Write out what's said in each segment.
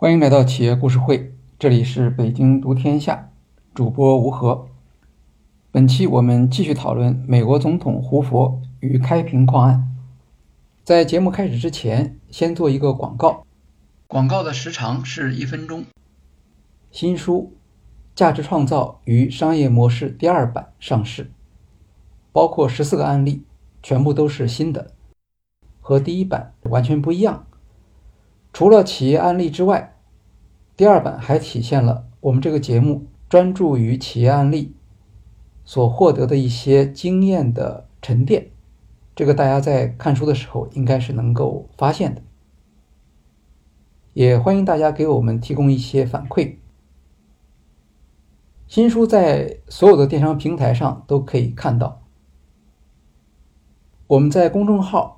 欢迎来到企业故事会，这里是北京读天下，主播吴和。本期我们继续讨论美国总统胡佛与开平矿案。在节目开始之前，先做一个广告，广告的时长是一分钟。新书《价值创造与商业模式》第二版上市，包括十四个案例，全部都是新的，和第一版完全不一样。除了企业案例之外，第二版还体现了我们这个节目专注于企业案例所获得的一些经验的沉淀。这个大家在看书的时候应该是能够发现的。也欢迎大家给我们提供一些反馈。新书在所有的电商平台上都可以看到。我们在公众号“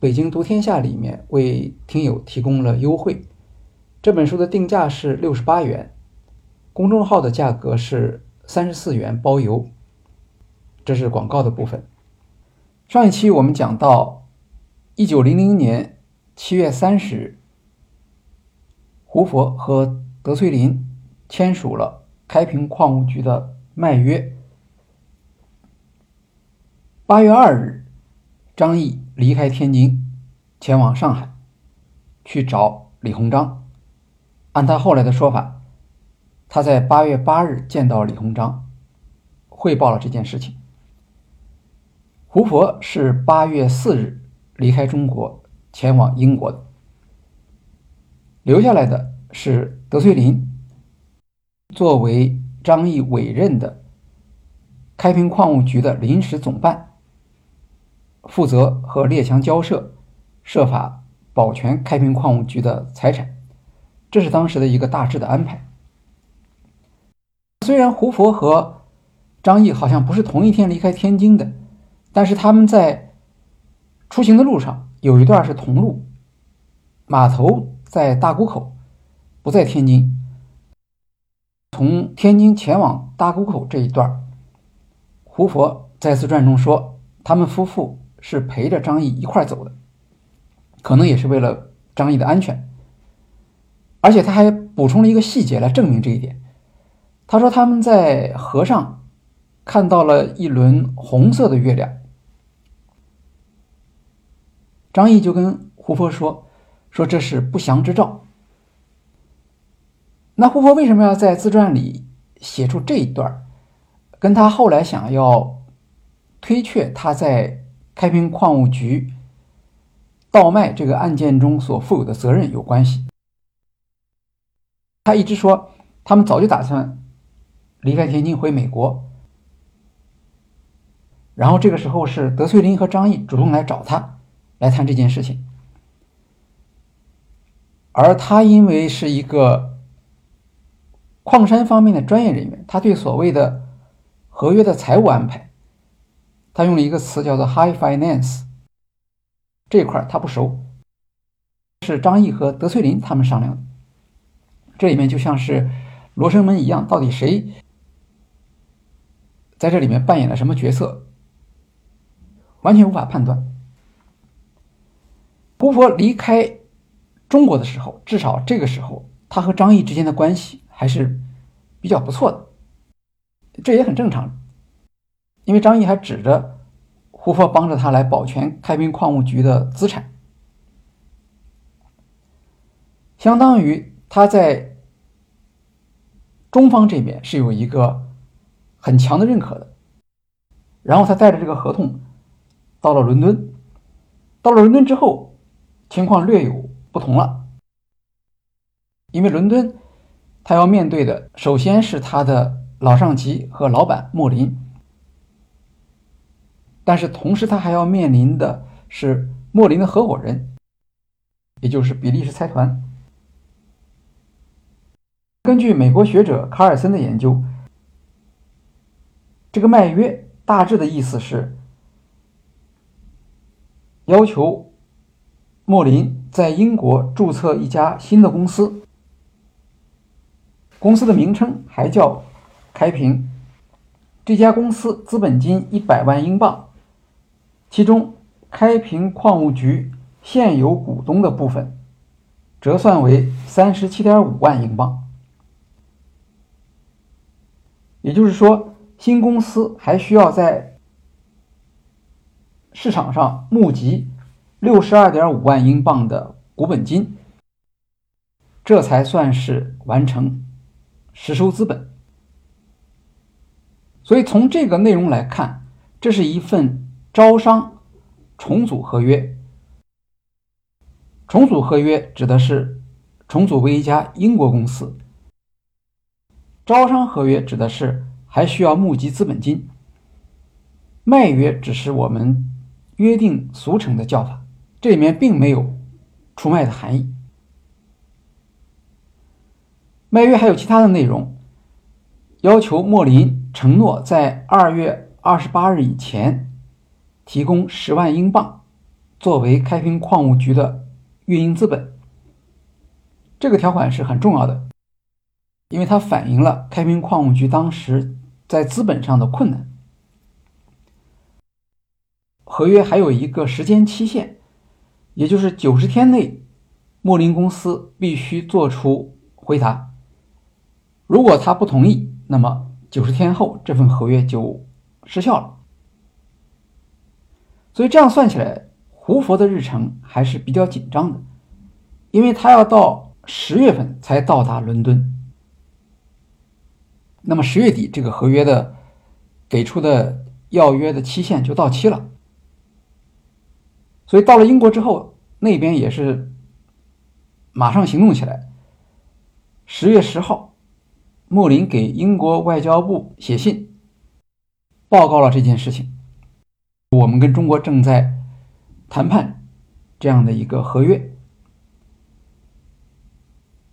北京读天下”里面为听友提供了优惠，这本书的定价是六十八元，公众号的价格是三十四元包邮。这是广告的部分。上一期我们讲到，一九零零年七月三十日，胡佛和德翠林签署了。开平矿务局的卖约。八月二日，张毅离开天津，前往上海，去找李鸿章。按他后来的说法，他在八月八日见到李鸿章，汇报了这件事情。胡佛是八月四日离开中国，前往英国的。留下来的是德崔林。作为张毅委任的开平矿务局的临时总办，负责和列强交涉，设法保全开平矿务局的财产，这是当时的一个大致的安排。虽然胡佛和张毅好像不是同一天离开天津的，但是他们在出行的路上有一段是同路，码头在大沽口，不在天津。从天津前往大沽口这一段，胡佛在自传中说，他们夫妇是陪着张毅一块走的，可能也是为了张毅的安全。而且他还补充了一个细节来证明这一点。他说他们在河上看到了一轮红色的月亮。张毅就跟胡佛说：“说这是不祥之兆。”那胡佛为什么要在自传里写出这一段跟他后来想要推却他在开平矿务局倒卖这个案件中所负有的责任有关系？他一直说他们早就打算离开天津回美国，然后这个时候是德翠林和张毅主动来找他来谈这件事情，而他因为是一个。矿山方面的专业人员，他对所谓的合约的财务安排，他用了一个词叫做 “high finance”。这块他不熟，是张毅和德翠林他们商量的。这里面就像是罗生门一样，到底谁在这里面扮演了什么角色，完全无法判断。胡佛离开中国的时候，至少这个时候，他和张毅之间的关系。还是比较不错的，这也很正常，因为张毅还指着胡佛帮着他来保全开平矿务局的资产，相当于他在中方这边是有一个很强的认可的。然后他带着这个合同到了伦敦，到了伦敦之后，情况略有不同了，因为伦敦。他要面对的，首先是他的老上级和老板莫林，但是同时他还要面临的是莫林的合伙人，也就是比利时财团。根据美国学者卡尔森的研究，这个卖约大致的意思是要求莫林在英国注册一家新的公司。公司的名称还叫开平，这家公司资本金一百万英镑，其中开平矿务局现有股东的部分折算为三十七点五万英镑。也就是说，新公司还需要在市场上募集六十二点五万英镑的股本金，这才算是完成实收资本。所以从这个内容来看，这是一份招商重组合约。重组合约指的是重组为一家英国公司。招商合约指的是还需要募集资本金，卖约只是我们约定俗成的叫法，这里面并没有出卖的含义。卖约还有其他的内容，要求莫林承诺在二月二十八日以前提供十万英镑作为开平矿务局的运营资本，这个条款是很重要的。因为它反映了开平矿务局当时在资本上的困难。合约还有一个时间期限，也就是九十天内，莫林公司必须做出回答。如果他不同意，那么九十天后这份合约就失效了。所以这样算起来，胡佛的日程还是比较紧张的，因为他要到十月份才到达伦敦。那么十月底，这个合约的给出的要约的期限就到期了。所以到了英国之后，那边也是马上行动起来。十月十号，莫林给英国外交部写信，报告了这件事情。我们跟中国正在谈判这样的一个合约。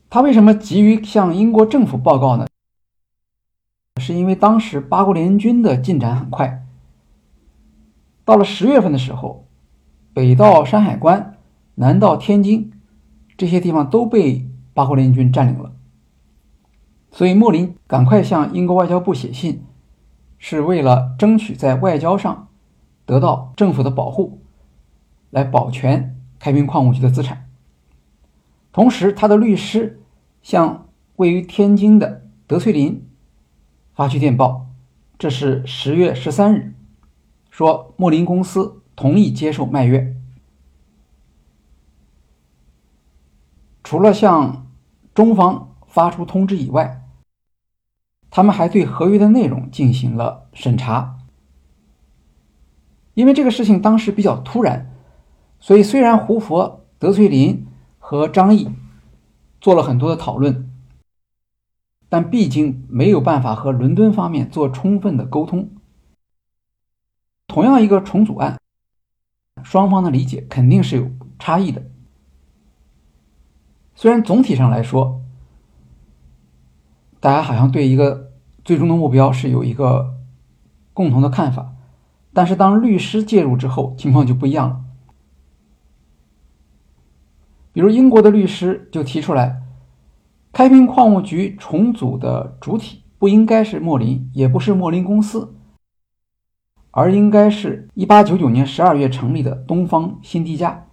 他为什么急于向英国政府报告呢？是因为当时八国联军的进展很快，到了十月份的时候，北到山海关，南到天津，这些地方都被八国联军占领了。所以莫林赶快向英国外交部写信，是为了争取在外交上得到政府的保护，来保全开平矿务局的资产。同时，他的律师向位于天津的德翠林。发去电报，这是十月十三日，说莫林公司同意接受卖约。除了向中方发出通知以外，他们还对合约的内容进行了审查。因为这个事情当时比较突然，所以虽然胡佛、德翠林和张毅做了很多的讨论。但毕竟没有办法和伦敦方面做充分的沟通。同样一个重组案，双方的理解肯定是有差异的。虽然总体上来说，大家好像对一个最终的目标是有一个共同的看法，但是当律师介入之后，情况就不一样了。比如英国的律师就提出来。开平矿务局重组的主体不应该是莫林，也不是莫林公司，而应该是1899年12月成立的东方新迪加。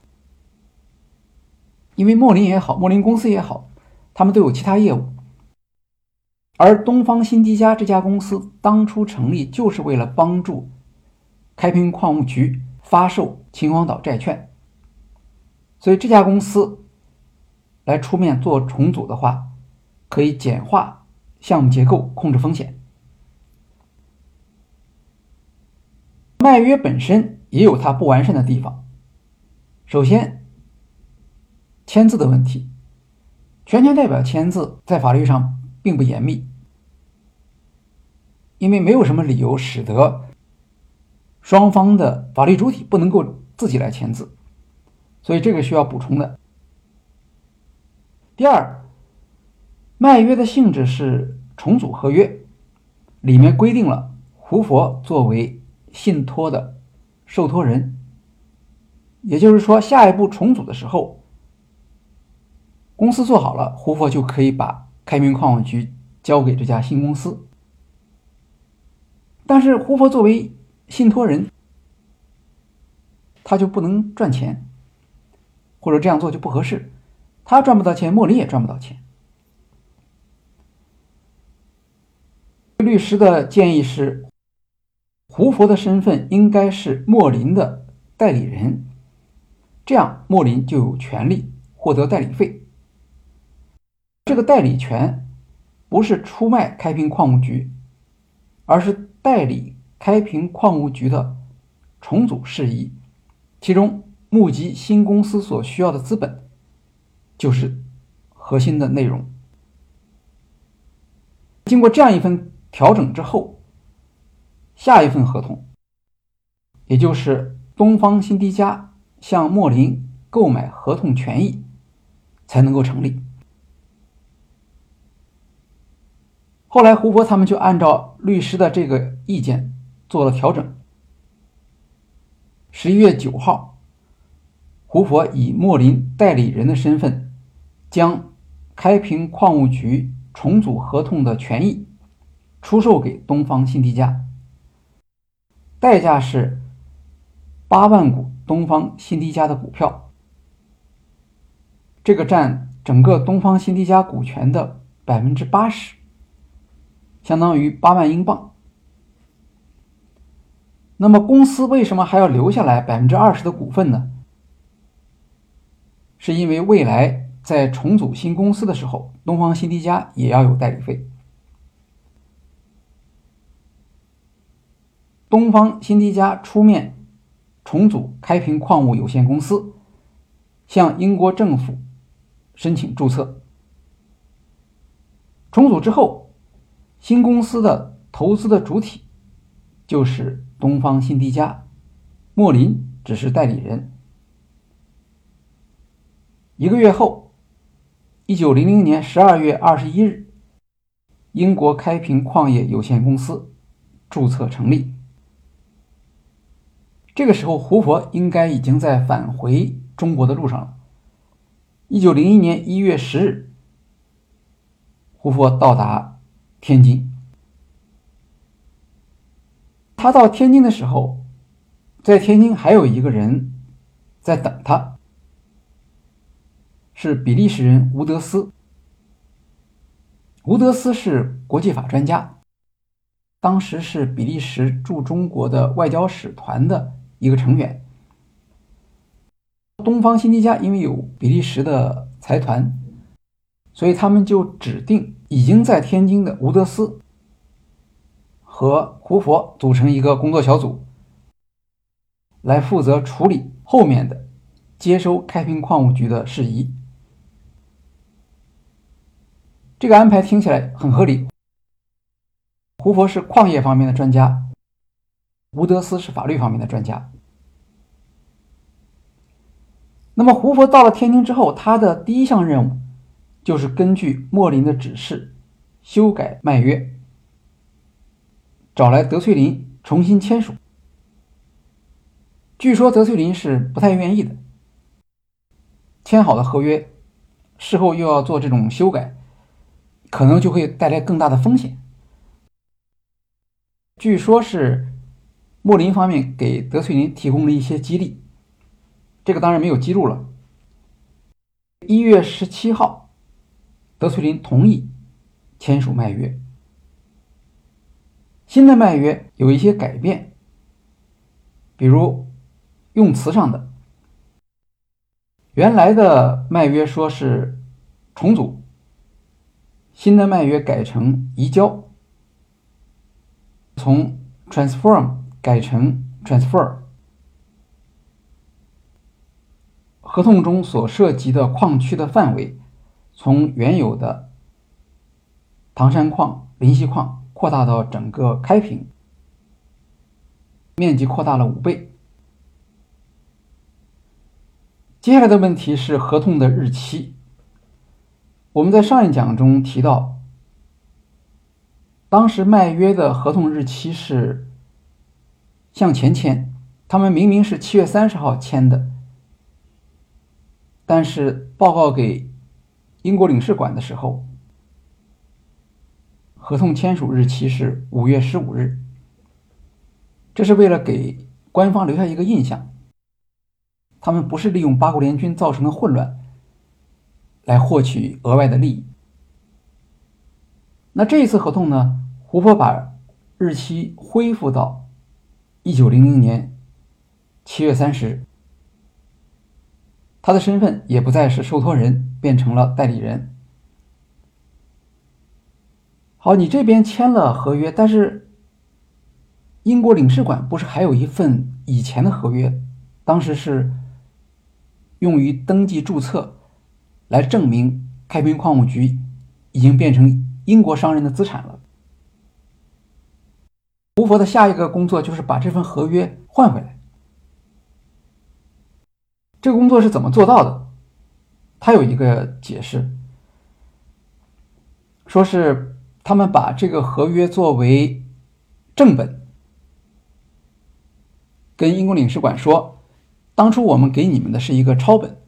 因为莫林也好，莫林公司也好，他们都有其他业务，而东方新迪加这家公司当初成立就是为了帮助开平矿务局发售秦皇岛债券，所以这家公司来出面做重组的话。可以简化项目结构，控制风险。卖约本身也有它不完善的地方。首先，签字的问题，全权代表签字在法律上并不严密，因为没有什么理由使得双方的法律主体不能够自己来签字，所以这个需要补充的。第二。卖约的性质是重组合约，里面规定了胡佛作为信托的受托人，也就是说，下一步重组的时候，公司做好了，胡佛就可以把开明矿务局交给这家新公司。但是，胡佛作为信托人，他就不能赚钱，或者这样做就不合适，他赚不到钱，莫林也赚不到钱。律师的建议是，胡佛的身份应该是莫林的代理人，这样莫林就有权利获得代理费。这个代理权不是出卖开平矿务局，而是代理开平矿务局的重组事宜，其中募集新公司所需要的资本就是核心的内容。经过这样一份。调整之后，下一份合同，也就是东方新迪加向莫林购买合同权益，才能够成立。后来胡佛他们就按照律师的这个意见做了调整。十一月九号，胡佛以莫林代理人的身份，将开平矿务局重组合同的权益。出售给东方新迪加，代价是八万股东方新迪加的股票，这个占整个东方新迪加股权的百分之八十，相当于八万英镑。那么公司为什么还要留下来百分之二十的股份呢？是因为未来在重组新公司的时候，东方新迪加也要有代理费。东方新迪加出面重组开平矿物有限公司，向英国政府申请注册。重组之后，新公司的投资的主体就是东方新迪加，莫林只是代理人。一个月后，一九零零年十二月二十一日，英国开平矿业有限公司注册成立。这个时候，胡佛应该已经在返回中国的路上了。一九零一年一月十日，胡佛到达天津。他到天津的时候，在天津还有一个人在等他，是比利时人吴德斯。吴德斯是国际法专家，当时是比利时驻中国的外交使团的。一个成员，东方新迪加因为有比利时的财团，所以他们就指定已经在天津的吴德斯和胡佛组成一个工作小组，来负责处理后面的接收开平矿务局的事宜。这个安排听起来很合理。胡佛是矿业方面的专家，吴德斯是法律方面的专家。那么胡佛到了天津之后，他的第一项任务就是根据莫林的指示修改卖约，找来德翠林重新签署。据说德翠林是不太愿意的，签好的合约事后又要做这种修改，可能就会带来更大的风险。据说是莫林方面给德翠林提供了一些激励。这个当然没有记录了。一月十七号，德翠林同意签署卖约。新的卖约有一些改变，比如用词上的。原来的卖约说是重组，新的卖约改成移交，从 transform 改成 transfer。合同中所涉及的矿区的范围，从原有的唐山矿、林溪矿扩大到整个开平，面积扩大了五倍。接下来的问题是合同的日期。我们在上一讲中提到，当时卖约的合同日期是向前签，他们明明是七月三十号签的。但是报告给英国领事馆的时候，合同签署日期是五月十五日。这是为了给官方留下一个印象，他们不是利用八国联军造成的混乱，来获取额外的利益。那这一次合同呢，胡佛把日期恢复到一九零零年七月三十日，他的身份也不再是受托人，变成了代理人。好，你这边签了合约，但是英国领事馆不是还有一份以前的合约？当时是用于登记注册，来证明开平矿务局已经变成英国商人的资产了。胡佛的下一个工作就是把这份合约换回来。这个工作是怎么做到的？他有一个解释，说是他们把这个合约作为正本，跟英国领事馆说。当初我们给你们的是一个抄本，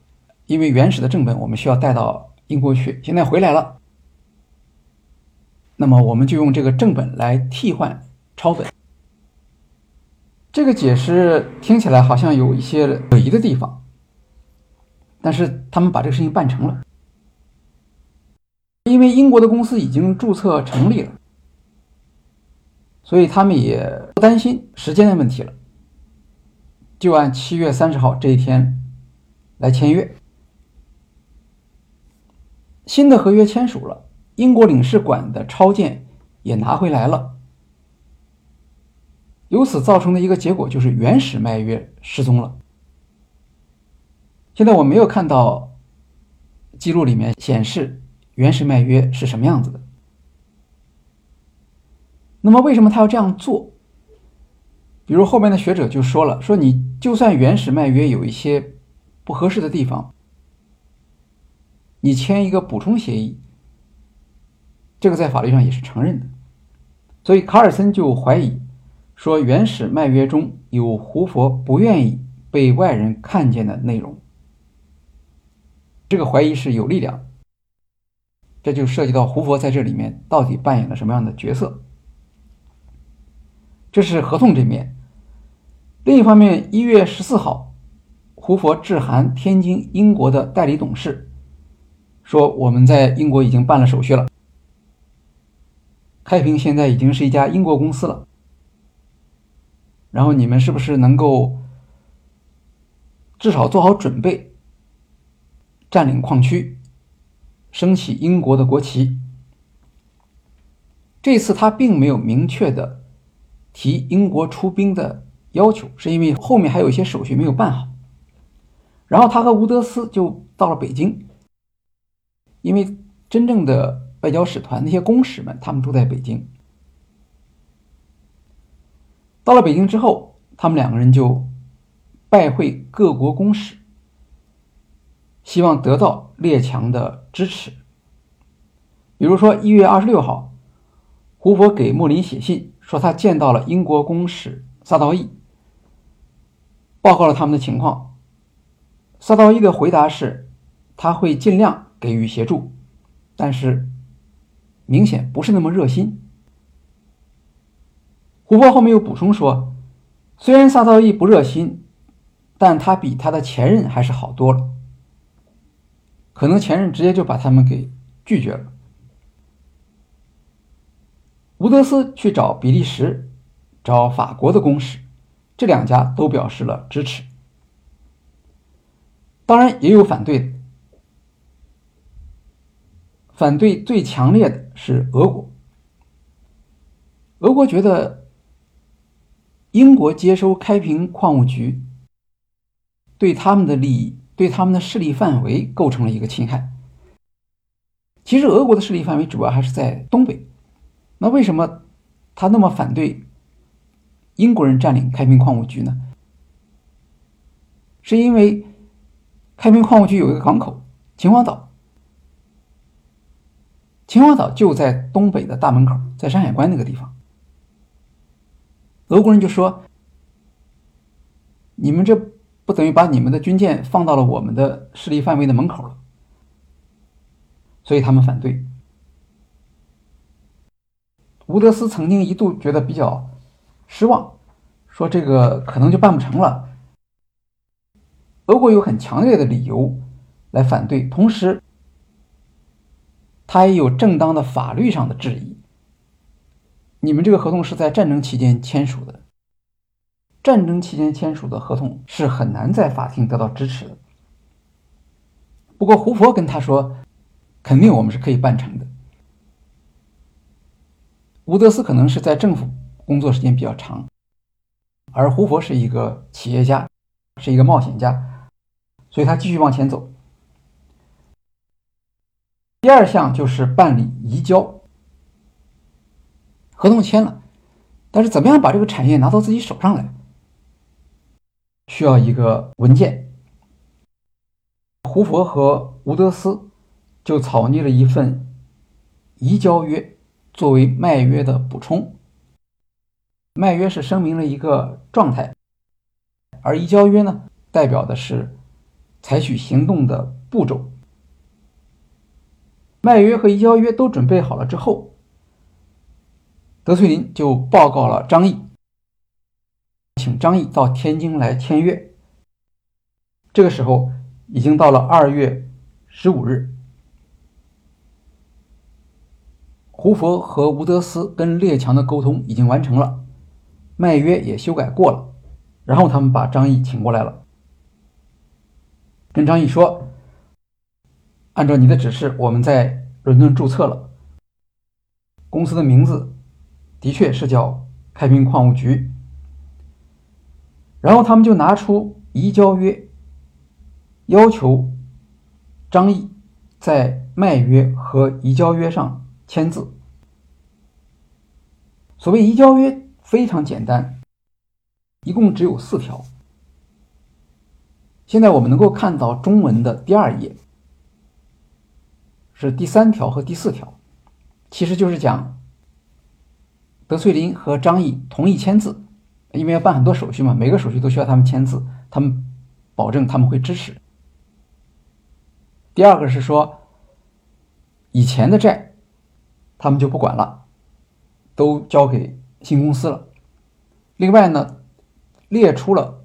因为原始的正本我们需要带到英国去，现在回来了，那么我们就用这个正本来替换抄本。这个解释听起来好像有一些可疑的地方，但是他们把这个事情办成了，因为英国的公司已经注册成立了，所以他们也不担心时间的问题了。就按七月三十号这一天来签约，新的合约签署了，英国领事馆的抄件也拿回来了，由此造成的一个结果就是原始卖约失踪了。现在我没有看到记录里面显示原始卖约是什么样子的。那么为什么他要这样做？比如后面的学者就说了，说你就算原始卖约有一些不合适的地方，你签一个补充协议，这个在法律上也是承认的。所以卡尔森就怀疑说，原始卖约中有胡佛不愿意被外人看见的内容。这个怀疑是有力量，这就涉及到胡佛在这里面到底扮演了什么样的角色。这是合同这面。另一方面，一月十四号，胡佛致函天津英国的代理董事，说我们在英国已经办了手续了，开平现在已经是一家英国公司了。然后你们是不是能够至少做好准备，占领矿区，升起英国的国旗？这次他并没有明确的提英国出兵的。要求是因为后面还有一些手续没有办好，然后他和吴德斯就到了北京，因为真正的外交使团那些公使们他们都在北京。到了北京之后，他们两个人就拜会各国公使，希望得到列强的支持。比如说一月二十六号，胡佛给莫林写信说他见到了英国公使萨道义。报告了他们的情况，萨道义的回答是，他会尽量给予协助，但是明显不是那么热心。胡佛后面又补充说，虽然萨道义不热心，但他比他的前任还是好多了。可能前任直接就把他们给拒绝了。吴德斯去找比利时、找法国的公使。这两家都表示了支持，当然也有反对的。反对最强烈的是俄国。俄国觉得英国接收开平矿务局，对他们的利益、对他们的势力范围构成了一个侵害。其实，俄国的势力范围主要还是在东北。那为什么他那么反对？英国人占领开平矿务局呢，是因为开平矿务局有一个港口秦皇岛，秦皇岛就在东北的大门口，在山海关那个地方。俄国人就说：“你们这不等于把你们的军舰放到了我们的势力范围的门口了？”所以他们反对。吴德斯曾经一度觉得比较。失望，说这个可能就办不成了。俄国有很强烈的理由来反对，同时他也有正当的法律上的质疑。你们这个合同是在战争期间签署的，战争期间签署的合同是很难在法庭得到支持的。不过胡佛跟他说，肯定我们是可以办成的。吴德斯可能是在政府工作时间比较长，而胡佛是一个企业家，是一个冒险家，所以他继续往前走。第二项就是办理移交，合同签了，但是怎么样把这个产业拿到自己手上来，需要一个文件。胡佛和吴德斯就草拟了一份移交约。作为卖约的补充，卖约是声明了一个状态，而移交约呢，代表的是采取行动的步骤。卖约和移交约都准备好了之后，德翠林就报告了张毅，请张毅到天津来签约。这个时候已经到了二月十五日。胡佛和吴德斯跟列强的沟通已经完成了，卖约也修改过了，然后他们把张毅请过来了，跟张毅说：“按照你的指示，我们在伦敦注册了，公司的名字的确是叫开平矿务局。”然后他们就拿出移交约，要求张毅在卖约和移交约上签字。所谓移交约非常简单，一共只有四条。现在我们能够看到中文的第二页是第三条和第四条，其实就是讲德翠林和张毅同意签字，因为要办很多手续嘛，每个手续都需要他们签字，他们保证他们会支持。第二个是说以前的债他们就不管了。都交给新公司了。另外呢，列出了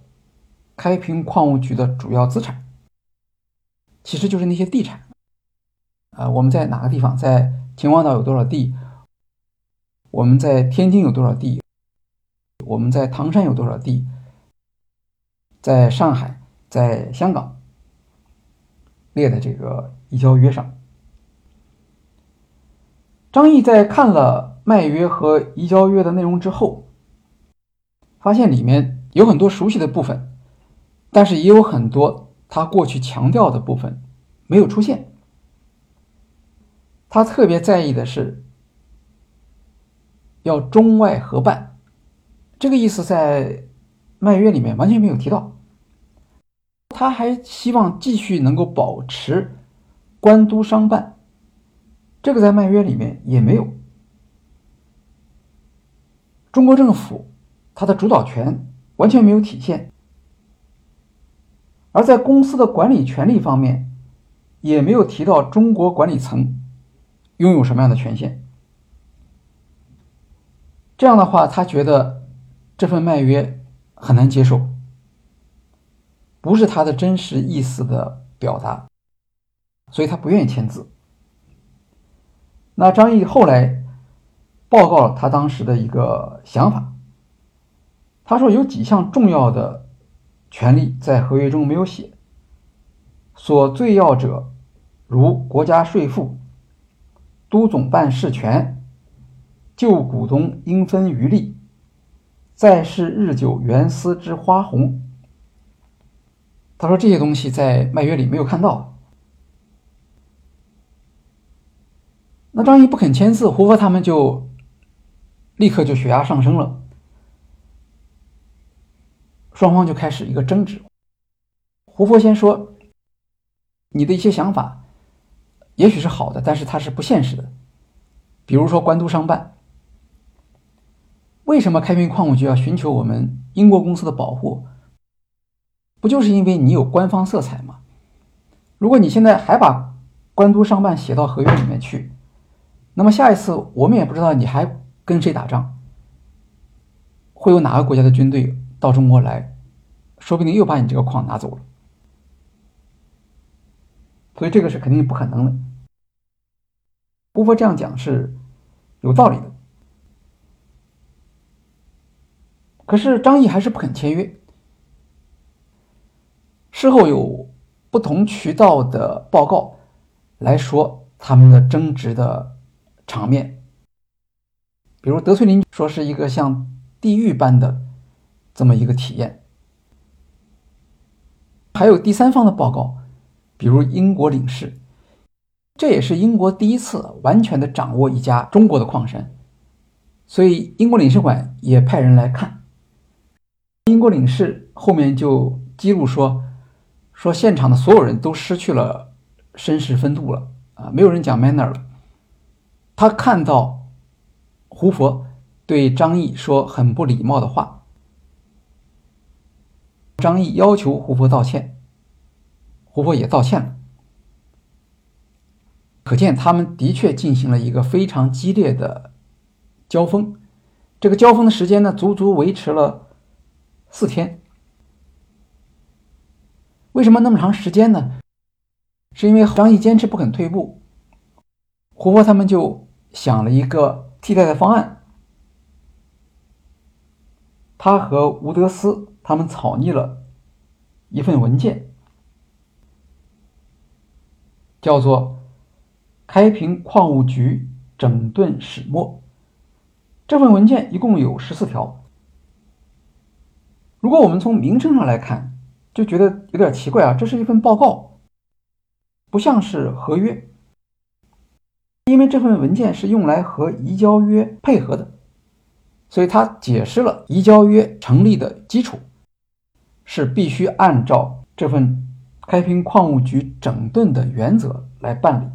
开平矿务局的主要资产，其实就是那些地产。啊，我们在哪个地方，在秦皇岛有多少地？我们在天津有多少地？我们在唐山有多少地？在上海，在香港，列在这个移交约上。张毅在看了。卖约和移交约的内容之后，发现里面有很多熟悉的部分，但是也有很多他过去强调的部分没有出现。他特别在意的是要中外合办，这个意思在卖约里面完全没有提到。他还希望继续能够保持官督商办，这个在卖约里面也没有。中国政府，它的主导权完全没有体现，而在公司的管理权力方面，也没有提到中国管理层拥有什么样的权限。这样的话，他觉得这份卖约很难接受，不是他的真实意思的表达，所以他不愿意签字。那张毅后来。报告了他当时的一个想法。他说有几项重要的权利在合约中没有写，所最要者如国家税赋、督总办事权、旧股东应分余利、在世日久原司之花红。他说这些东西在卖约里没有看到。那张毅不肯签字，胡佛他们就。立刻就血压上升了，双方就开始一个争执。胡佛先说：“你的一些想法也许是好的，但是它是不现实的。比如说官督商办，为什么开平矿务局要寻求我们英国公司的保护？不就是因为你有官方色彩吗？如果你现在还把官督商办写到合约里面去，那么下一次我们也不知道你还。”跟谁打仗？会有哪个国家的军队到中国来？说不定又把你这个矿拿走了。所以这个是肯定不可能的。胡佛这样讲是有道理的。可是张毅还是不肯签约。事后有不同渠道的报告来说他们的争执的场面，比如德翠林说是一个像地狱般的这么一个体验，还有第三方的报告，比如英国领事，这也是英国第一次完全的掌握一家中国的矿山，所以英国领事馆也派人来看。英国领事后面就记录说，说现场的所有人都失去了绅士风度了啊，没有人讲 manner 了。他看到胡佛对张毅说很不礼貌的话，张毅要求胡佛道歉，胡佛也道歉了。可见他们的确进行了一个非常激烈的交锋，这个交锋的时间呢，足足维持了。四天，为什么那么长时间呢？是因为张毅坚持不肯退步，胡佛他们就想了一个替代的方案。他和吴德斯他们草拟了一份文件，叫做《开平矿务局整顿始末》。这份文件一共有十四条。如果我们从名称上来看，就觉得有点奇怪啊，这是一份报告，不像是合约，因为这份文件是用来和移交约配合的，所以它解释了移交约成立的基础，是必须按照这份开平矿务局整顿的原则来办理，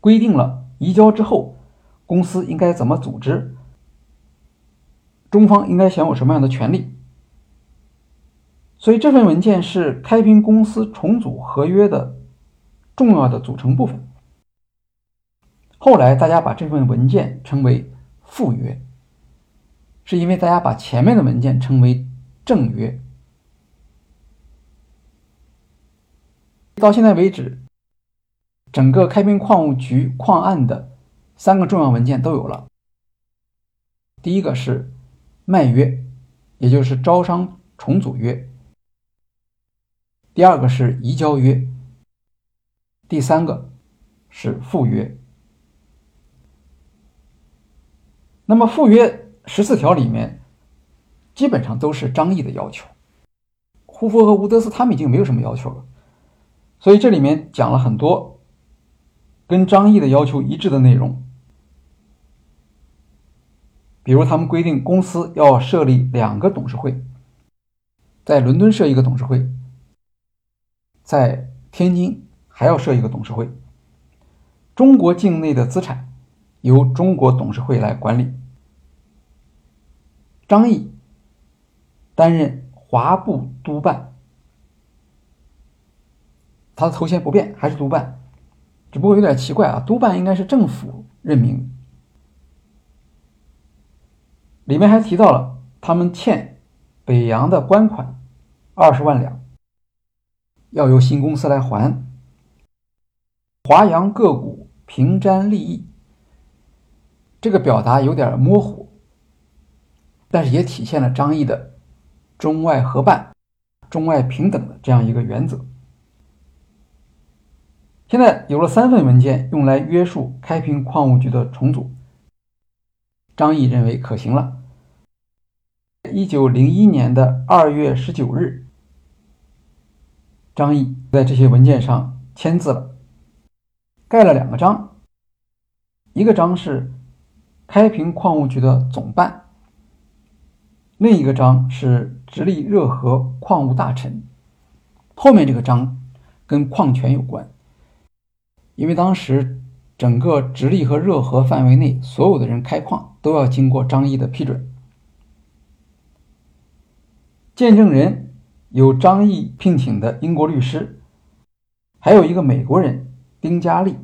规定了移交之后公司应该怎么组织。中方应该享有什么样的权利？所以这份文件是开平公司重组合约的重要的组成部分。后来大家把这份文件称为附约，是因为大家把前面的文件称为正约。到现在为止，整个开平矿务局矿案的三个重要文件都有了。第一个是。卖约，也就是招商重组约。第二个是移交约，第三个是附约。那么附约十四条里面，基本上都是张毅的要求，胡佛和吴德斯他们已经没有什么要求了。所以这里面讲了很多跟张毅的要求一致的内容。比如，他们规定公司要设立两个董事会，在伦敦设一个董事会，在天津还要设一个董事会。中国境内的资产由中国董事会来管理。张毅担任华部督办，他的头衔不变，还是督办，只不过有点奇怪啊，督办应该是政府任命。里面还提到了他们欠北洋的官款二十万两，要由新公司来还。华阳个股平沾利益，这个表达有点模糊，但是也体现了张毅的中外合办、中外平等的这样一个原则。现在有了三份文件用来约束开平矿务局的重组。张毅认为可行了。一九零一年的二月十九日，张毅在这些文件上签字了，盖了两个章。一个章是开平矿务局的总办，另一个章是直隶热河矿务大臣。后面这个章跟矿权有关，因为当时。整个直隶和热河范围内，所有的人开矿都要经过张毅的批准。见证人有张毅聘请的英国律师，还有一个美国人丁嘉丽。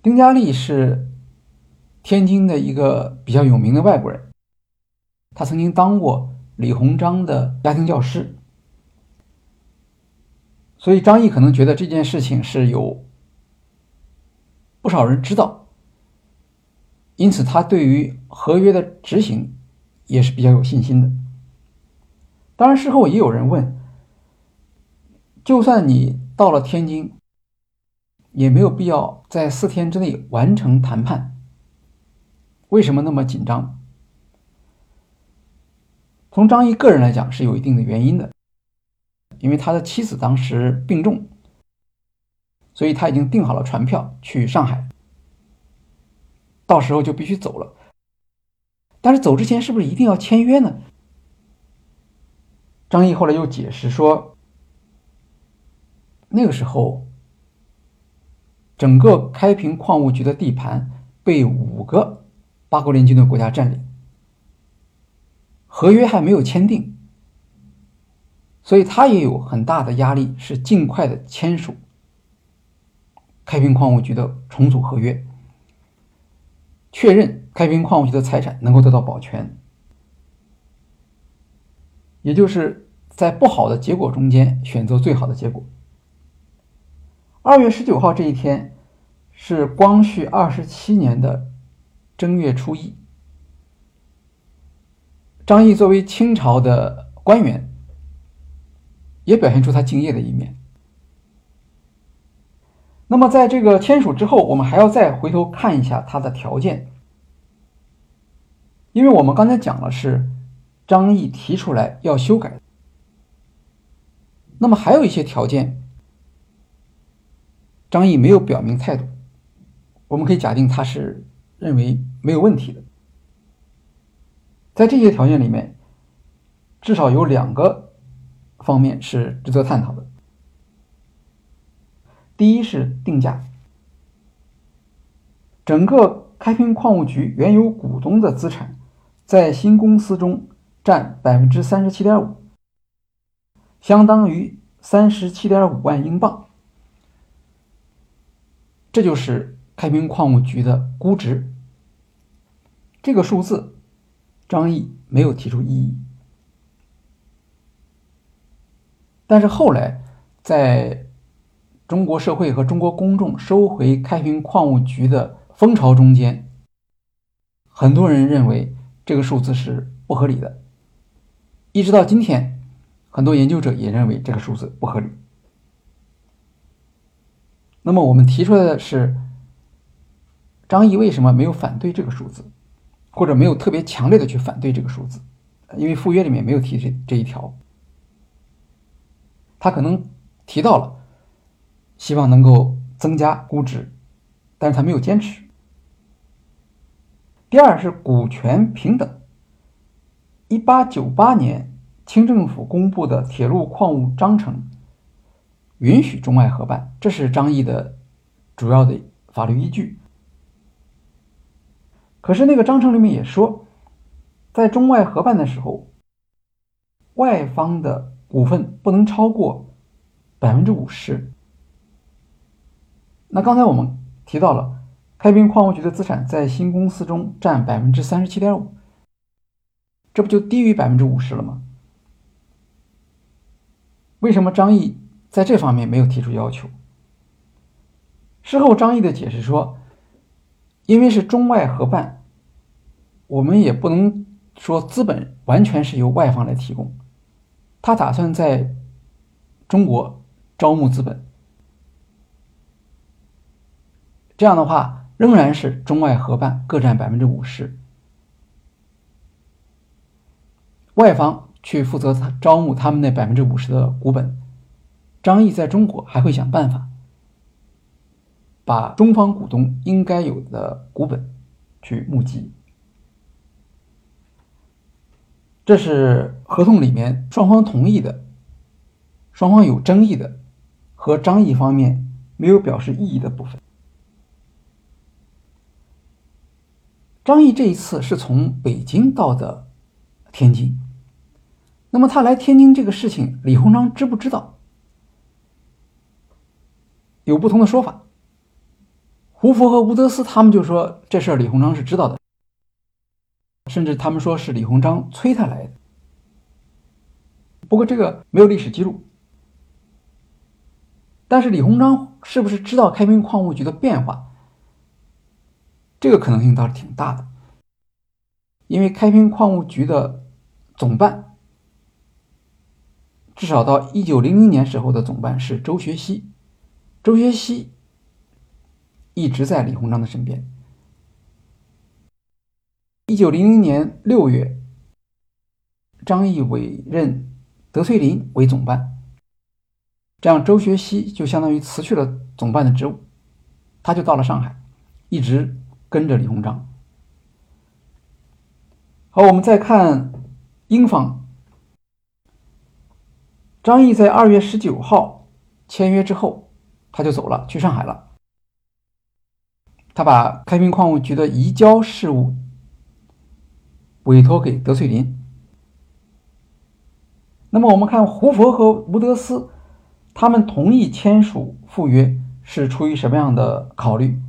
丁嘉丽是天津的一个比较有名的外国人，他曾经当过李鸿章的家庭教师。所以张毅可能觉得这件事情是有不少人知道，因此他对于合约的执行也是比较有信心的。当然，事后也有人问，就算你到了天津，也没有必要在四天之内完成谈判，为什么那么紧张？从张毅个人来讲，是有一定的原因的。因为他的妻子当时病重，所以他已经订好了船票去上海，到时候就必须走了。但是走之前是不是一定要签约呢？张毅后来又解释说，那个时候整个开平矿务局的地盘被五个八国联军的国家占领，合约还没有签订。所以他也有很大的压力，是尽快的签署开平矿务局的重组合约，确认开平矿务局的财产能够得到保全，也就是在不好的结果中间选择最好的结果。二月十九号这一天是光绪二十七年的正月初一，张毅作为清朝的官员。也表现出他敬业的一面。那么，在这个签署之后，我们还要再回头看一下他的条件，因为我们刚才讲了是张毅提出来要修改，那么还有一些条件，张毅没有表明态度，我们可以假定他是认为没有问题的。在这些条件里面，至少有两个。方面是值得探讨的。第一是定价，整个开平矿务局原有股东的资产在新公司中占百分之三十七点五，相当于三十七点五万英镑，这就是开平矿务局的估值。这个数字，张毅没有提出异议。但是后来，在中国社会和中国公众收回开平矿务局的风潮中间，很多人认为这个数字是不合理的。一直到今天，很多研究者也认为这个数字不合理。那么我们提出来的是，张毅为什么没有反对这个数字，或者没有特别强烈的去反对这个数字？因为附约里面没有提这这一条。他可能提到了，希望能够增加估值，但是他没有坚持。第二是股权平等。一八九八年，清政府公布的铁路矿务章程允许中外合办，这是张毅的主要的法律依据。可是那个章程里面也说，在中外合办的时候，外方的。股份不能超过百分之五十。那刚才我们提到了，开平矿务局的资产在新公司中占百分之三十七点五，这不就低于百分之五十了吗？为什么张毅在这方面没有提出要求？事后张毅的解释说，因为是中外合办，我们也不能说资本完全是由外方来提供。他打算在中国招募资本，这样的话仍然是中外合办各占百分之五十，外方去负责他招募他们那百分之五十的股本。张毅在中国还会想办法把中方股东应该有的股本去募集。这是合同里面双方同意的，双方有争议的，和张毅方面没有表示异议的部分。张毅这一次是从北京到的天津，那么他来天津这个事情，李鸿章知不知道？有不同的说法。胡佛和吴德斯他们就说这事儿李鸿章是知道的。甚至他们说是李鸿章催他来的，不过这个没有历史记录。但是李鸿章是不是知道开平矿务局的变化？这个可能性倒是挺大的，因为开平矿务局的总办，至少到一九零零年时候的总办是周学熙，周学熙一直在李鸿章的身边。一九零零年六月，张毅委任德翠林为总办，这样周学熙就相当于辞去了总办的职务，他就到了上海，一直。跟着李鸿章。好，我们再看英方。张毅在二月十九号签约之后，他就走了，去上海了。他把开平矿务局的移交事务委托给德翠林。那么，我们看胡佛和吴德思，他们同意签署赴约是出于什么样的考虑？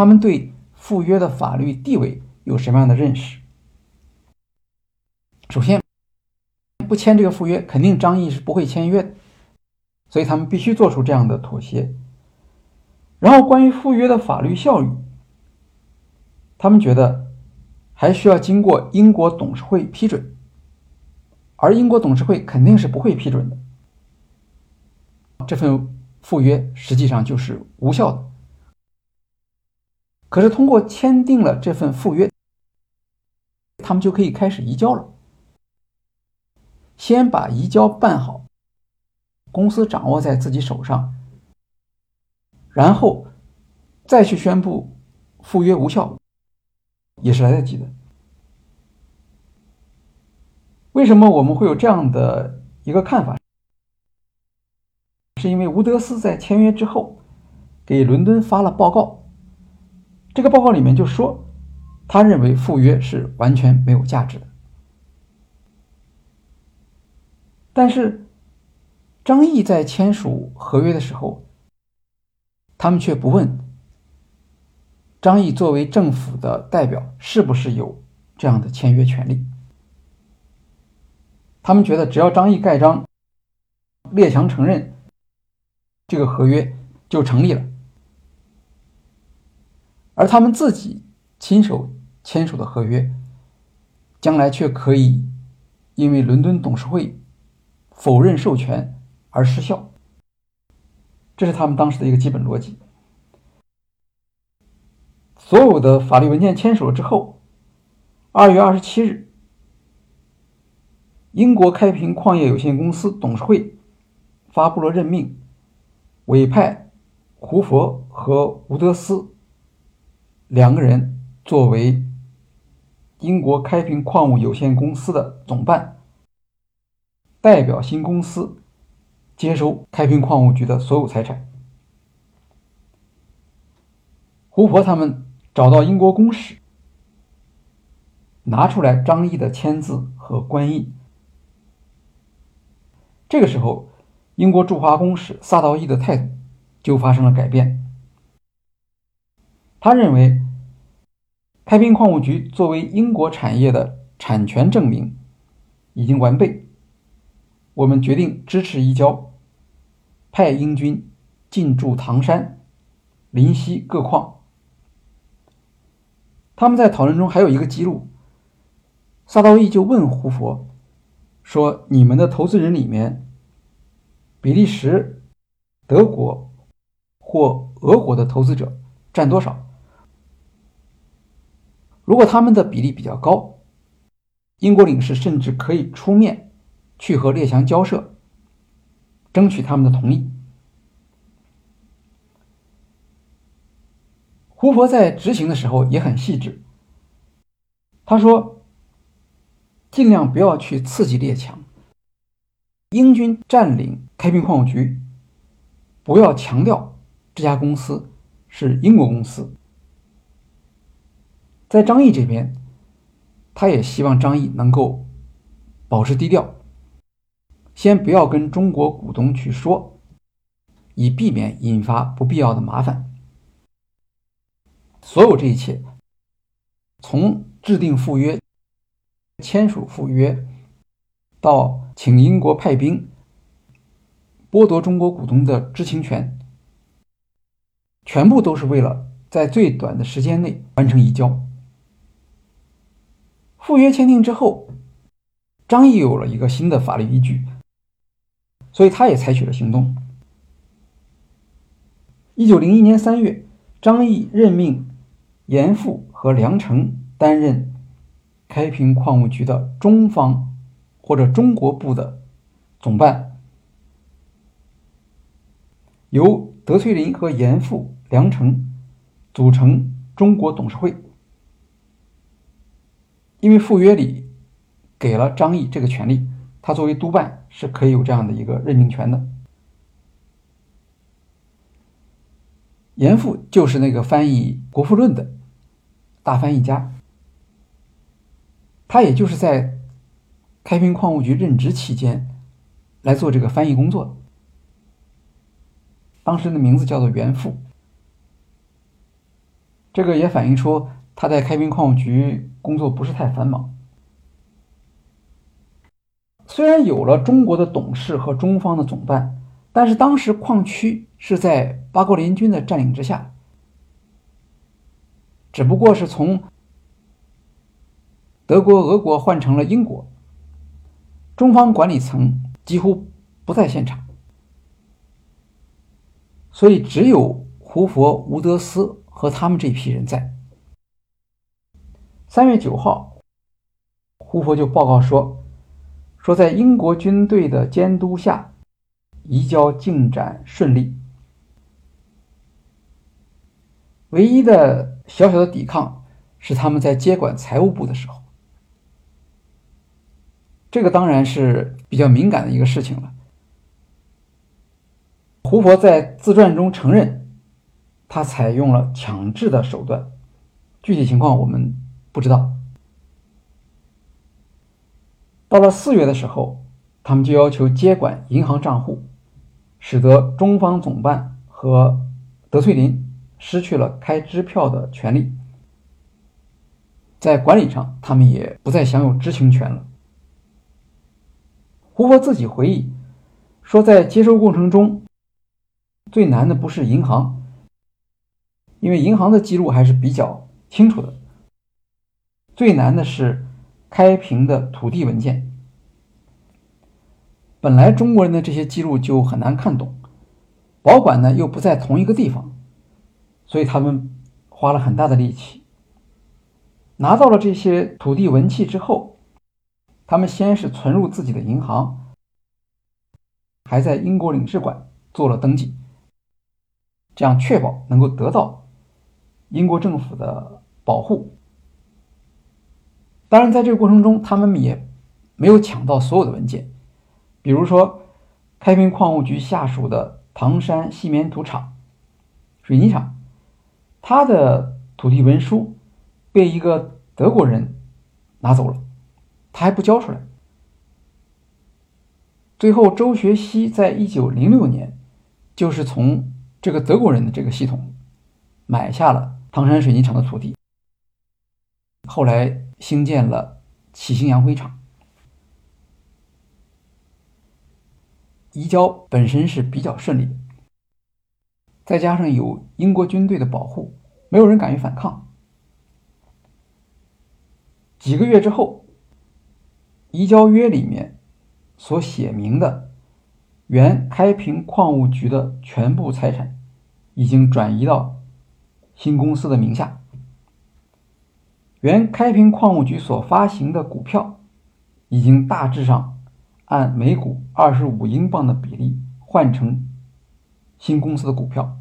他们对赴约的法律地位有什么样的认识？首先，不签这个赴约，肯定张毅是不会签约的，所以他们必须做出这样的妥协。然后，关于赴约的法律效力，他们觉得还需要经过英国董事会批准，而英国董事会肯定是不会批准的，这份赴约实际上就是无效的。可是，通过签订了这份赴约，他们就可以开始移交了。先把移交办好，公司掌握在自己手上，然后再去宣布赴约无效，也是来得及的。为什么我们会有这样的一个看法？是因为吴德思在签约之后，给伦敦发了报告。这个报告里面就说，他认为赴约是完全没有价值的。但是，张毅在签署合约的时候，他们却不问张毅作为政府的代表是不是有这样的签约权利。他们觉得只要张毅盖章，列强承认，这个合约就成立了。而他们自己亲手签署的合约，将来却可以因为伦敦董事会否认授权而失效，这是他们当时的一个基本逻辑。所有的法律文件签署了之后，二月二十七日，英国开平矿业有限公司董事会发布了任命，委派胡佛和吴德思。两个人作为英国开平矿物有限公司的总办，代表新公司接收开平矿务局的所有财产。胡佛他们找到英国公使，拿出来张毅的签字和官印。这个时候，英国驻华公使萨道义的态度就发生了改变。他认为，开平矿务局作为英国产业的产权证明已经完备，我们决定支持移交，派英军进驻唐山、临西各矿。他们在讨论中还有一个记录，萨道义就问胡佛说：“你们的投资人里面，比利时、德国或俄国的投资者占多少？”如果他们的比例比较高，英国领事甚至可以出面去和列强交涉，争取他们的同意。胡佛在执行的时候也很细致，他说：“尽量不要去刺激列强，英军占领开平矿务局，不要强调这家公司是英国公司。”在张毅这边，他也希望张毅能够保持低调，先不要跟中国股东去说，以避免引发不必要的麻烦。所有这一切，从制定赴约、签署赴约，到请英国派兵，剥夺中国股东的知情权，全部都是为了在最短的时间内完成移交。赴约签订之后，张毅有了一个新的法律依据，所以他也采取了行动。一九零一年三月，张毅任命严复和梁成担任开平矿务局的中方或者中国部的总办，由德翠林和严复、梁成组成中国董事会。因为赴约里给了张毅这个权利，他作为督办是可以有这样的一个任命权的。严复就是那个翻译《国富论》的大翻译家，他也就是在开平矿务局任职期间来做这个翻译工作。当时的名字叫做袁复，这个也反映出他在开平矿务局工作不是太繁忙。虽然有了中国的董事和中方的总办，但是当时矿区。是在八国联军的占领之下，只不过是从德国、俄国换成了英国，中方管理层几乎不在现场，所以只有胡佛、吴德斯和他们这批人在。三月九号，胡佛就报告说，说在英国军队的监督下，移交进展顺利。唯一的小小的抵抗是他们在接管财务部的时候，这个当然是比较敏感的一个事情了。胡佛在自传中承认，他采用了强制的手段，具体情况我们不知道。到了四月的时候，他们就要求接管银行账户，使得中方总办和德翠林。失去了开支票的权利，在管理上，他们也不再享有知情权了。胡佛自己回忆说，在接收过程中，最难的不是银行，因为银行的记录还是比较清楚的。最难的是开平的土地文件，本来中国人的这些记录就很难看懂，保管呢又不在同一个地方。所以他们花了很大的力气，拿到了这些土地文契之后，他们先是存入自己的银行，还在英国领事馆做了登记，这样确保能够得到英国政府的保护。当然，在这个过程中，他们也没有抢到所有的文件，比如说开平矿务局下属的唐山细棉土厂、水泥厂。他的土地文书被一个德国人拿走了，他还不交出来。最后，周学熙在一九零六年就是从这个德国人的这个系统买下了唐山水泥厂的土地，后来兴建了启兴洋灰厂。移交本身是比较顺利的。再加上有英国军队的保护，没有人敢于反抗。几个月之后，移交约里面所写明的原开平矿务局的全部财产已经转移到新公司的名下，原开平矿务局所发行的股票已经大致上按每股二十五英镑的比例换成新公司的股票。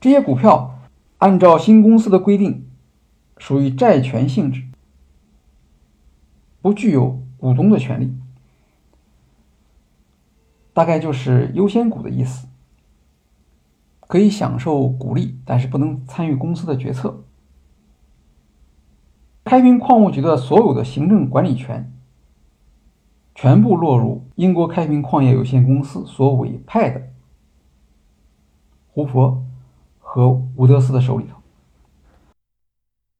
这些股票按照新公司的规定，属于债权性质，不具有股东的权利，大概就是优先股的意思，可以享受股利，但是不能参与公司的决策。开平矿务局的所有的行政管理权，全部落入英国开平矿业有限公司所委派的胡佛。和吴德斯的手里头，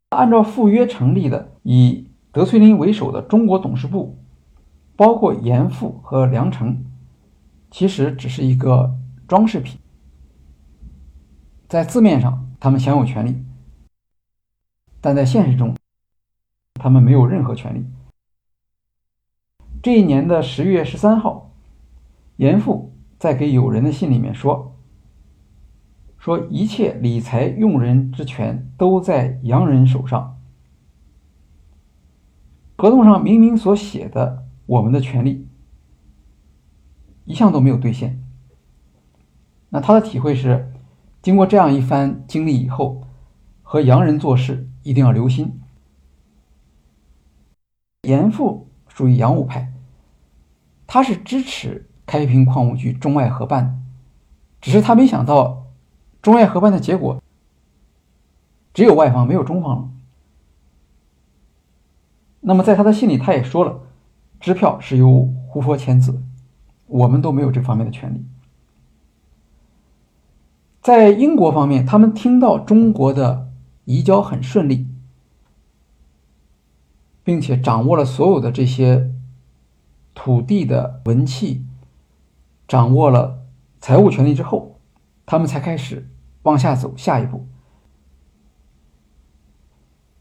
按照赴约成立的以德翠林为首的中国董事部，包括严复和梁成，其实只是一个装饰品，在字面上他们享有权利，但在现实中，他们没有任何权利。这一年的十月十三号，严复在给友人的信里面说：“说一切理财用人之权都在洋人手上。合同上明明所写的我们的权利。”一项都没有兑现。那他的体会是，经过这样一番经历以后，和洋人做事一定要留心。严复属于洋务派，他是支持开平矿务局中外合办，只是他没想到中外合办的结果只有外方没有中方了。那么在他的信里，他也说了，支票是由胡佛签字。我们都没有这方面的权利。在英国方面，他们听到中国的移交很顺利，并且掌握了所有的这些土地的文契，掌握了财务权利之后，他们才开始往下走下一步。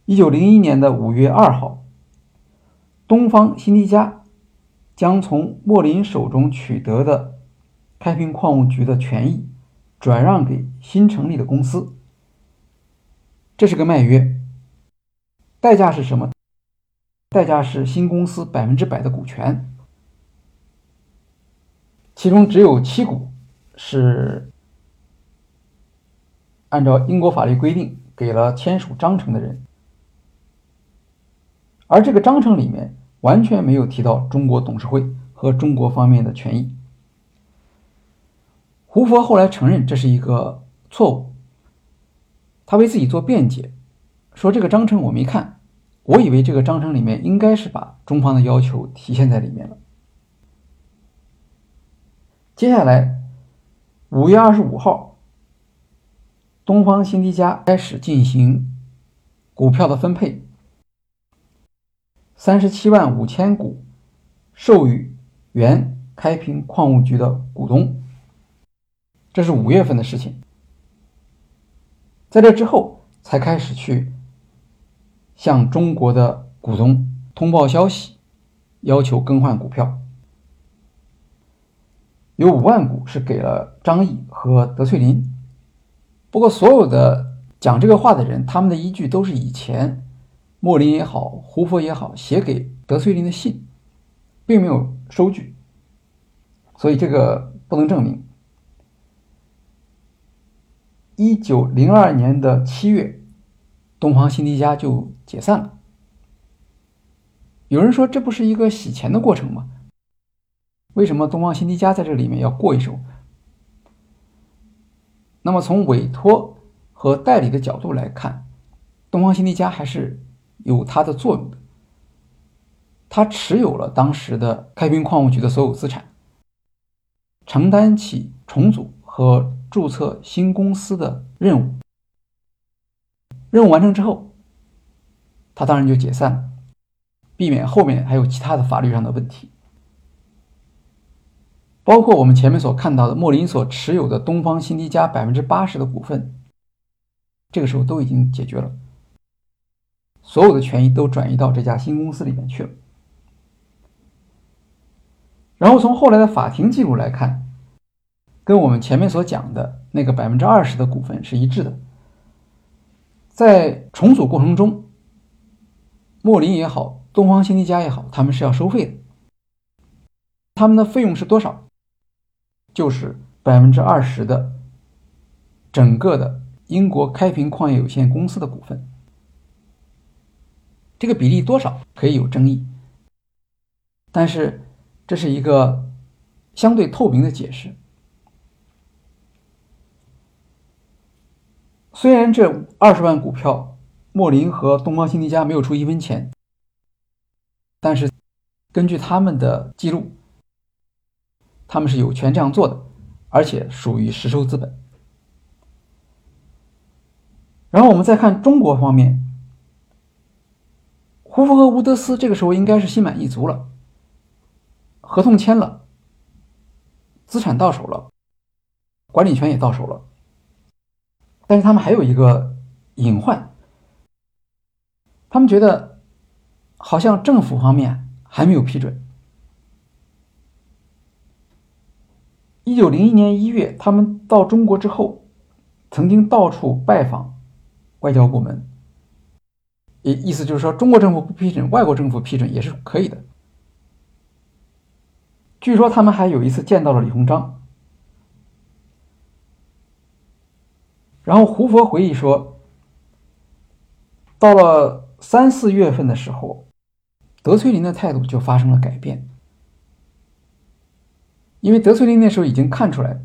一九零一年的五月二号，东方新迪加。将从莫林手中取得的开平矿务局的权益转让给新成立的公司，这是个卖约。代价是什么？代价是新公司百分之百的股权，其中只有七股是按照英国法律规定给了签署章程的人，而这个章程里面。完全没有提到中国董事会和中国方面的权益。胡佛后来承认这是一个错误，他为自己做辩解，说这个章程我没看，我以为这个章程里面应该是把中方的要求体现在里面了。接下来，五月二十五号，东方新迪加开始进行股票的分配。三十七万五千股授予原开平矿务局的股东，这是五月份的事情。在这之后，才开始去向中国的股东通报消息，要求更换股票。有五万股是给了张毅和德翠林，不过所有的讲这个话的人，他们的依据都是以前。莫林也好，胡佛也好，写给德翠林的信，并没有收据，所以这个不能证明。一九零二年的七月，东方新迪加就解散了。有人说，这不是一个洗钱的过程吗？为什么东方新迪加在这里面要过一手？那么从委托和代理的角度来看，东方新迪加还是。有它的作用的，他持有了当时的开平矿务局的所有资产，承担起重组和注册新公司的任务。任务完成之后，他当然就解散了，避免后面还有其他的法律上的问题，包括我们前面所看到的莫林所持有的东方新迪加百分之八十的股份，这个时候都已经解决了。所有的权益都转移到这家新公司里面去了。然后从后来的法庭记录来看，跟我们前面所讲的那个百分之二十的股份是一致的。在重组过程中，莫林也好，东方新迪加也好，他们是要收费的。他们的费用是多少？就是百分之二十的整个的英国开平矿业有限公司的股份。这个比例多少可以有争议，但是这是一个相对透明的解释。虽然这二十万股票，莫林和东方新迪加没有出一分钱，但是根据他们的记录，他们是有权这样做的，而且属于实收资本。然后我们再看中国方面。胡佛和吴德斯这个时候应该是心满意足了，合同签了，资产到手了，管理权也到手了，但是他们还有一个隐患，他们觉得好像政府方面还没有批准。一九零一年一月，他们到中国之后，曾经到处拜访外交部门，意意思就是说，中国政府不批准，外国政府批准也是可以的。据说他们还有一次见到了李鸿章，然后胡佛回忆说，到了三四月份的时候，德崔林的态度就发生了改变。因为德崔林那时候已经看出来，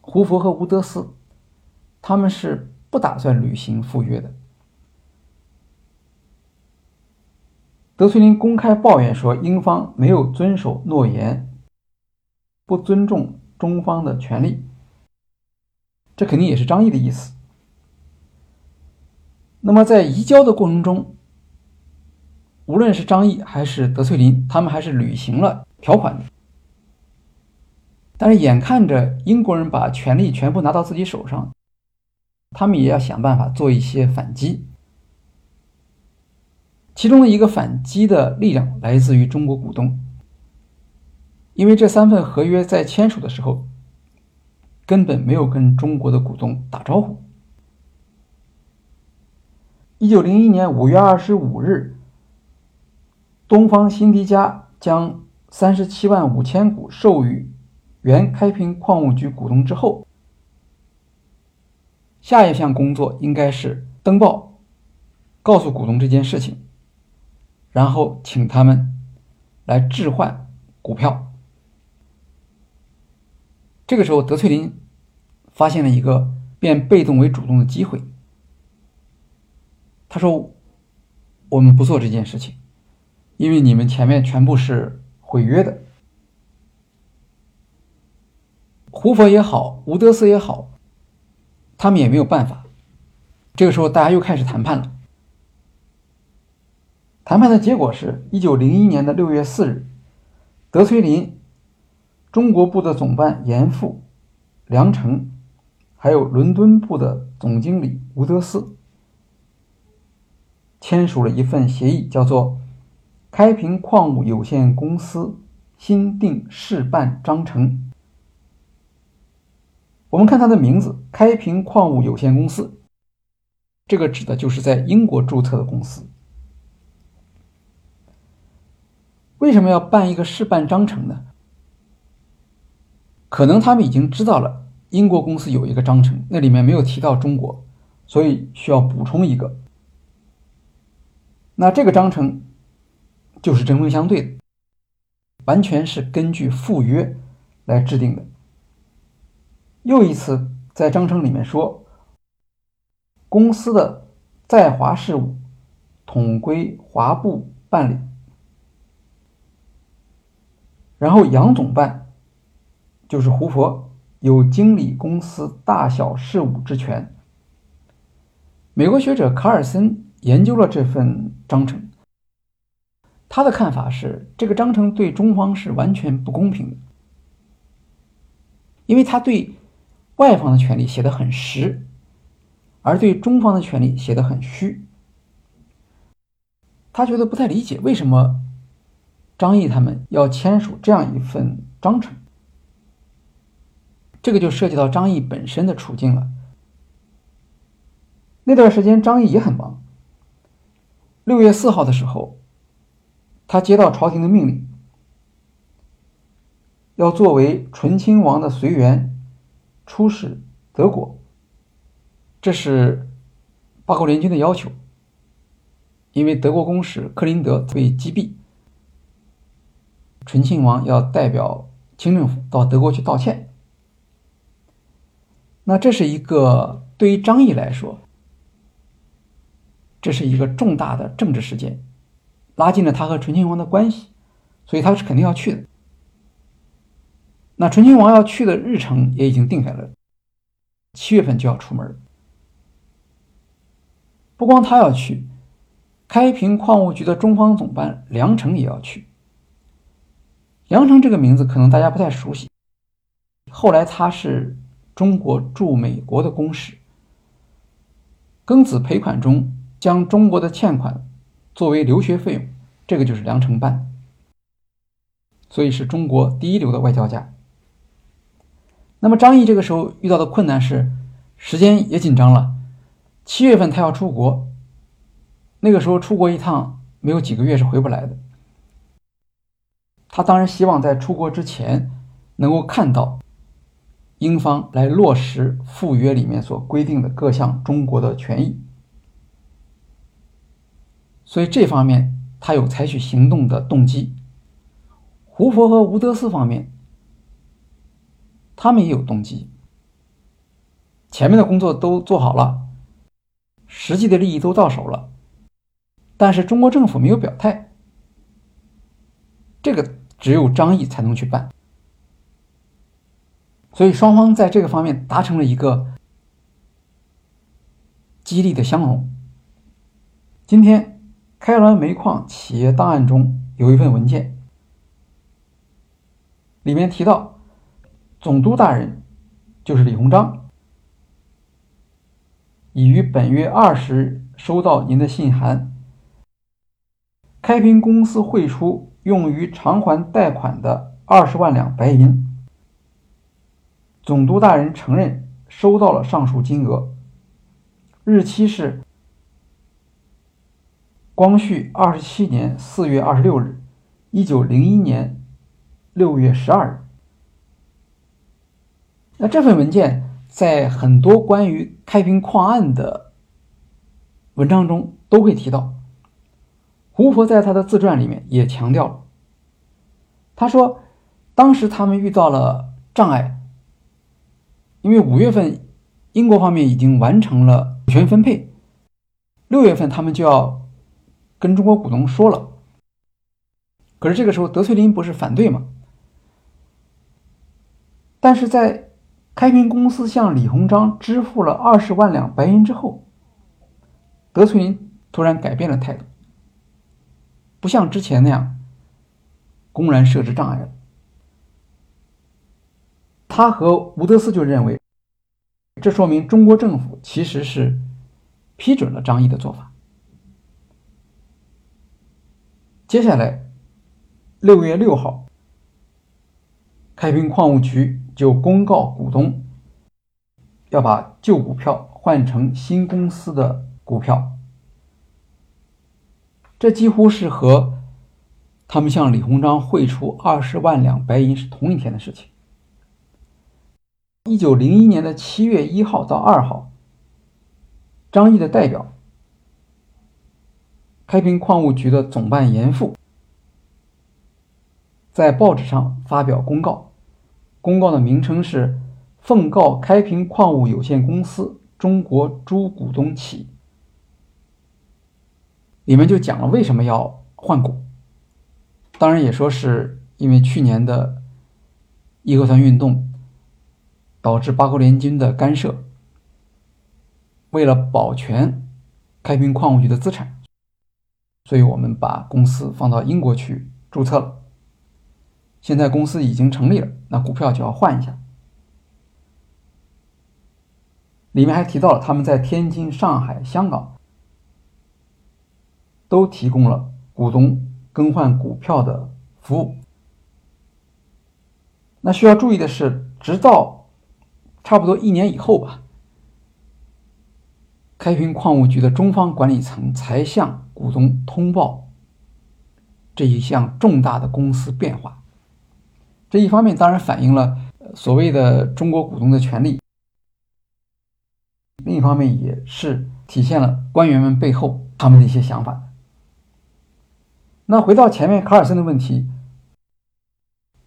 胡佛和吴德斯他们是不打算履行赴约的。德崔林公开抱怨说，英方没有遵守诺言，不尊重中方的权利。这肯定也是张毅的意思。那么在移交的过程中，无论是张毅还是德翠林，他们还是履行了条款的。但是眼看着英国人把权力全部拿到自己手上，他们也要想办法做一些反击。其中的一个反击的力量来自于中国股东，因为这三份合约在签署的时候根本没有跟中国的股东打招呼。一九零一年五月二十五日，东方新迪加将三十七万五千股授予。原开平矿务局股东之后，下一项工作应该是登报，告诉股东这件事情，然后请他们来置换股票。这个时候，德翠林发现了一个变被动为主动的机会。他说：“我们不做这件事情，因为你们前面全部是毁约的。”胡佛也好，吴德斯也好，他们也没有办法。这个时候，大家又开始谈判了。谈判的结果是，一九零一年的六月四日，德崔林、中国部的总办严复、梁成，还有伦敦部的总经理吴德斯，签署了一份协议，叫做《开平矿物有限公司新定事办章程》。我们看它的名字“开平矿物有限公司”，这个指的就是在英国注册的公司。为什么要办一个试办章程呢？可能他们已经知道了英国公司有一个章程，那里面没有提到中国，所以需要补充一个。那这个章程就是针锋相对的，完全是根据赴约来制定的。又一次在章程里面说，公司的在华事务统归华部办理，然后杨总办就是胡佛有经理公司大小事务之权。美国学者卡尔森研究了这份章程，他的看法是这个章程对中方是完全不公平的，因为他对。外方的权利写的很实，而对中方的权利写的很虚。他觉得不太理解为什么张毅他们要签署这样一份章程。这个就涉及到张毅本身的处境了。那段时间，张毅也很忙。六月四号的时候，他接到朝廷的命令，要作为醇亲王的随员。出使德国，这是八国联军的要求。因为德国公使克林德被击毙，醇亲王要代表清政府到德国去道歉。那这是一个对于张毅来说，这是一个重大的政治事件，拉近了他和醇亲王的关系，所以他是肯定要去的。那醇亲王要去的日程也已经定下来了，七月份就要出门。不光他要去，开平矿务局的中方总办梁成也要去。梁成这个名字可能大家不太熟悉，后来他是中国驻美国的公使，庚子赔款中将中国的欠款作为留学费用，这个就是梁承办，所以是中国第一流的外交家。那么张毅这个时候遇到的困难是，时间也紧张了，七月份他要出国，那个时候出国一趟没有几个月是回不来的。他当然希望在出国之前能够看到英方来落实附约里面所规定的各项中国的权益，所以这方面他有采取行动的动机。胡佛和吴德斯方面，他们也有动机。前面的工作都做好了，实际的利益都到手了，但是中国政府没有表态，这个。只有张毅才能去办，所以双方在这个方面达成了一个激励的相容。今天开滦煤矿企业档案中有一份文件，里面提到总督大人就是李鸿章，已于本月二十日收到您的信函，开平公司汇出。用于偿还贷款的二十万两白银，总督大人承认收到了上述金额，日期是光绪二十七年四月二十六日，一九零一年六月十二日。那这份文件在很多关于开平矿案的文章中都会提到。胡佛在他的自传里面也强调了，他说，当时他们遇到了障碍，因为五月份英国方面已经完成了股权分配，六月份他们就要跟中国股东说了，可是这个时候德翠林不是反对吗？但是在开平公司向李鸿章支付了二十万两白银之后，德翠林突然改变了态度。不像之前那样公然设置障碍了。他和吴德斯就认为，这说明中国政府其实是批准了张毅的做法。接下来，六月六号，开平矿务局就公告股东要把旧股票换成新公司的股票。这几乎是和他们向李鸿章汇出二十万两白银是同一天的事情。一九零一年的七月一号到二号，张毅的代表开平矿务局的总办严复在报纸上发表公告，公告的名称是《奉告开平矿物有限公司中国诸股东起》。里面就讲了为什么要换股，当然也说是因为去年的义和团运动导致八国联军的干涉，为了保全开平矿务局的资产，所以我们把公司放到英国去注册了。现在公司已经成立了，那股票就要换一下。里面还提到了他们在天津、上海、香港。都提供了股东更换股票的服务。那需要注意的是，直到差不多一年以后吧，开平矿务局的中方管理层才向股东通报这一项重大的公司变化。这一方面当然反映了所谓的中国股东的权利，另一方面也是体现了官员们背后他们的一些想法。那回到前面卡尔森的问题，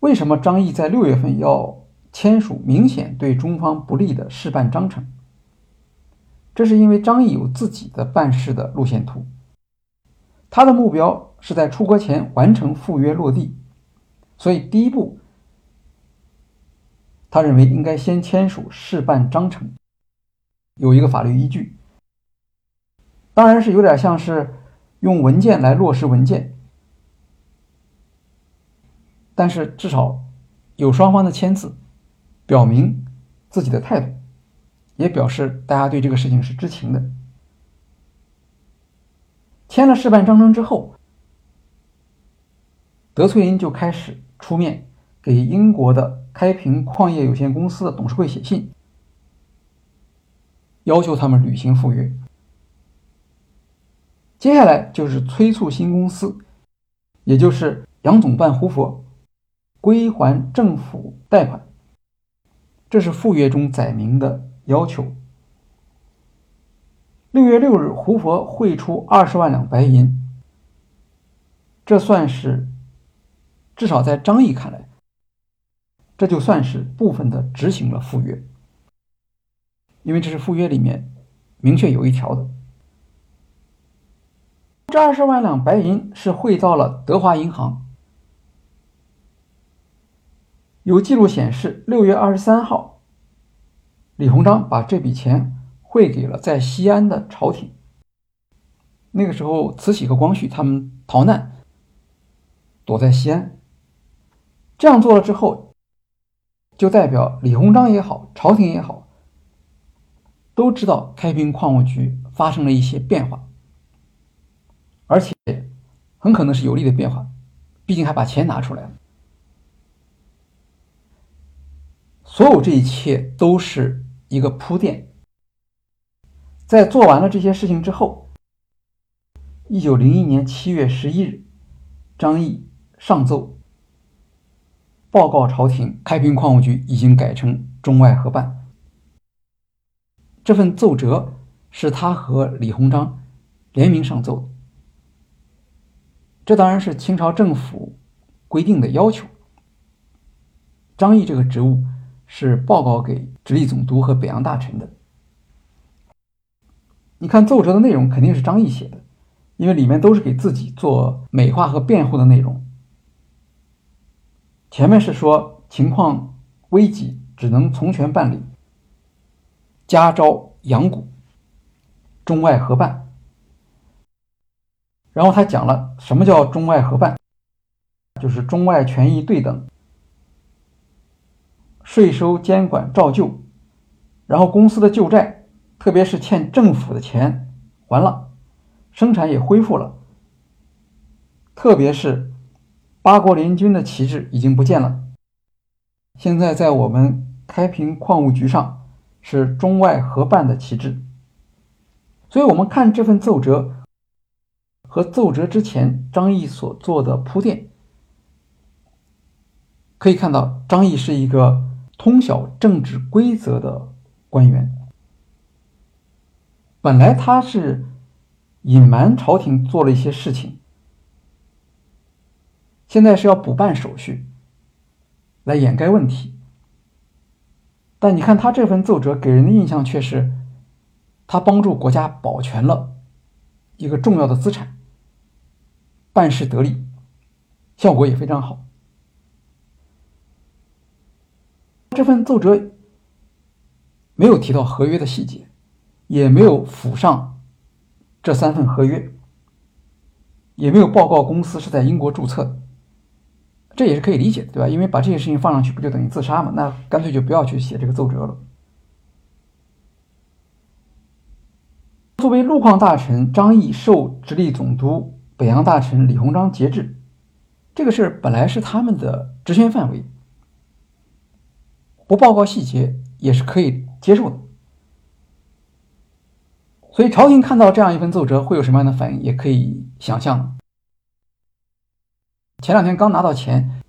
为什么张毅在六月份要签署明显对中方不利的事办章程？这是因为张毅有自己的办事的路线图，他的目标是在出国前完成赴约落地，所以第一步，他认为应该先签署事办章程，有一个法律依据，当然是有点像是用文件来落实文件。但是至少有双方的签字，表明自己的态度，也表示大家对这个事情是知情的。签了示范章程之后，德翠林就开始出面给英国的开平矿业有限公司的董事会写信，要求他们履行赴约。接下来就是催促新公司，也就是杨总办胡佛归还政府贷款，这是附约中载明的要求。六月六日，胡佛汇出二十万两白银，这算是至少在张毅看来，这就算是部分的执行了赴约，因为这是赴约里面明确有一条的。这二十万两白银是汇到了德华银行。有记录显示，六月二十三号，李鸿章把这笔钱汇给了在西安的朝廷。那个时候，慈禧和光绪他们逃难，躲在西安。这样做了之后，就代表李鸿章也好，朝廷也好，都知道开平矿务局发生了一些变化。而且很可能是有利的变化，毕竟还把钱拿出来了。所有这一切都是一个铺垫。在做完了这些事情之后，一九零一年七月十一日，张毅上奏报告朝廷，开平矿务局已经改成中外合办。这份奏折是他和李鸿章联名上奏的。这当然是清朝政府规定的要求。张毅这个职务是报告给直隶总督和北洋大臣的。你看奏折的内容肯定是张毅写的，因为里面都是给自己做美化和辩护的内容。前面是说情况危急，只能从权办理，加招养股，中外合办。然后他讲了什么叫中外合办，就是中外权益对等，税收监管照旧，然后公司的旧债，特别是欠政府的钱还了，生产也恢复了，特别是八国联军的旗帜已经不见了，现在在我们开平矿务局上是中外合办的旗帜，所以我们看这份奏折。和奏折之前张毅所做的铺垫，可以看到张毅是一个通晓政治规则的官员。本来他是隐瞒朝廷做了一些事情，现在是要补办手续来掩盖问题。但你看他这份奏折给人的印象却是，他帮助国家保全了一个重要的资产。办事得力，效果也非常好。这份奏折没有提到合约的细节，也没有附上这三份合约，也没有报告公司是在英国注册的，这也是可以理解的，对吧？因为把这些事情放上去，不就等于自杀吗？那干脆就不要去写这个奏折了。作为陆矿大臣，张毅受直隶总督。北洋大臣李鸿章节制，这个事儿本来是他们的职权范围，不报告细节也是可以接受的。所以朝廷看到这样一份奏折会有什么样的反应，也可以想象。前两天刚拿到钱，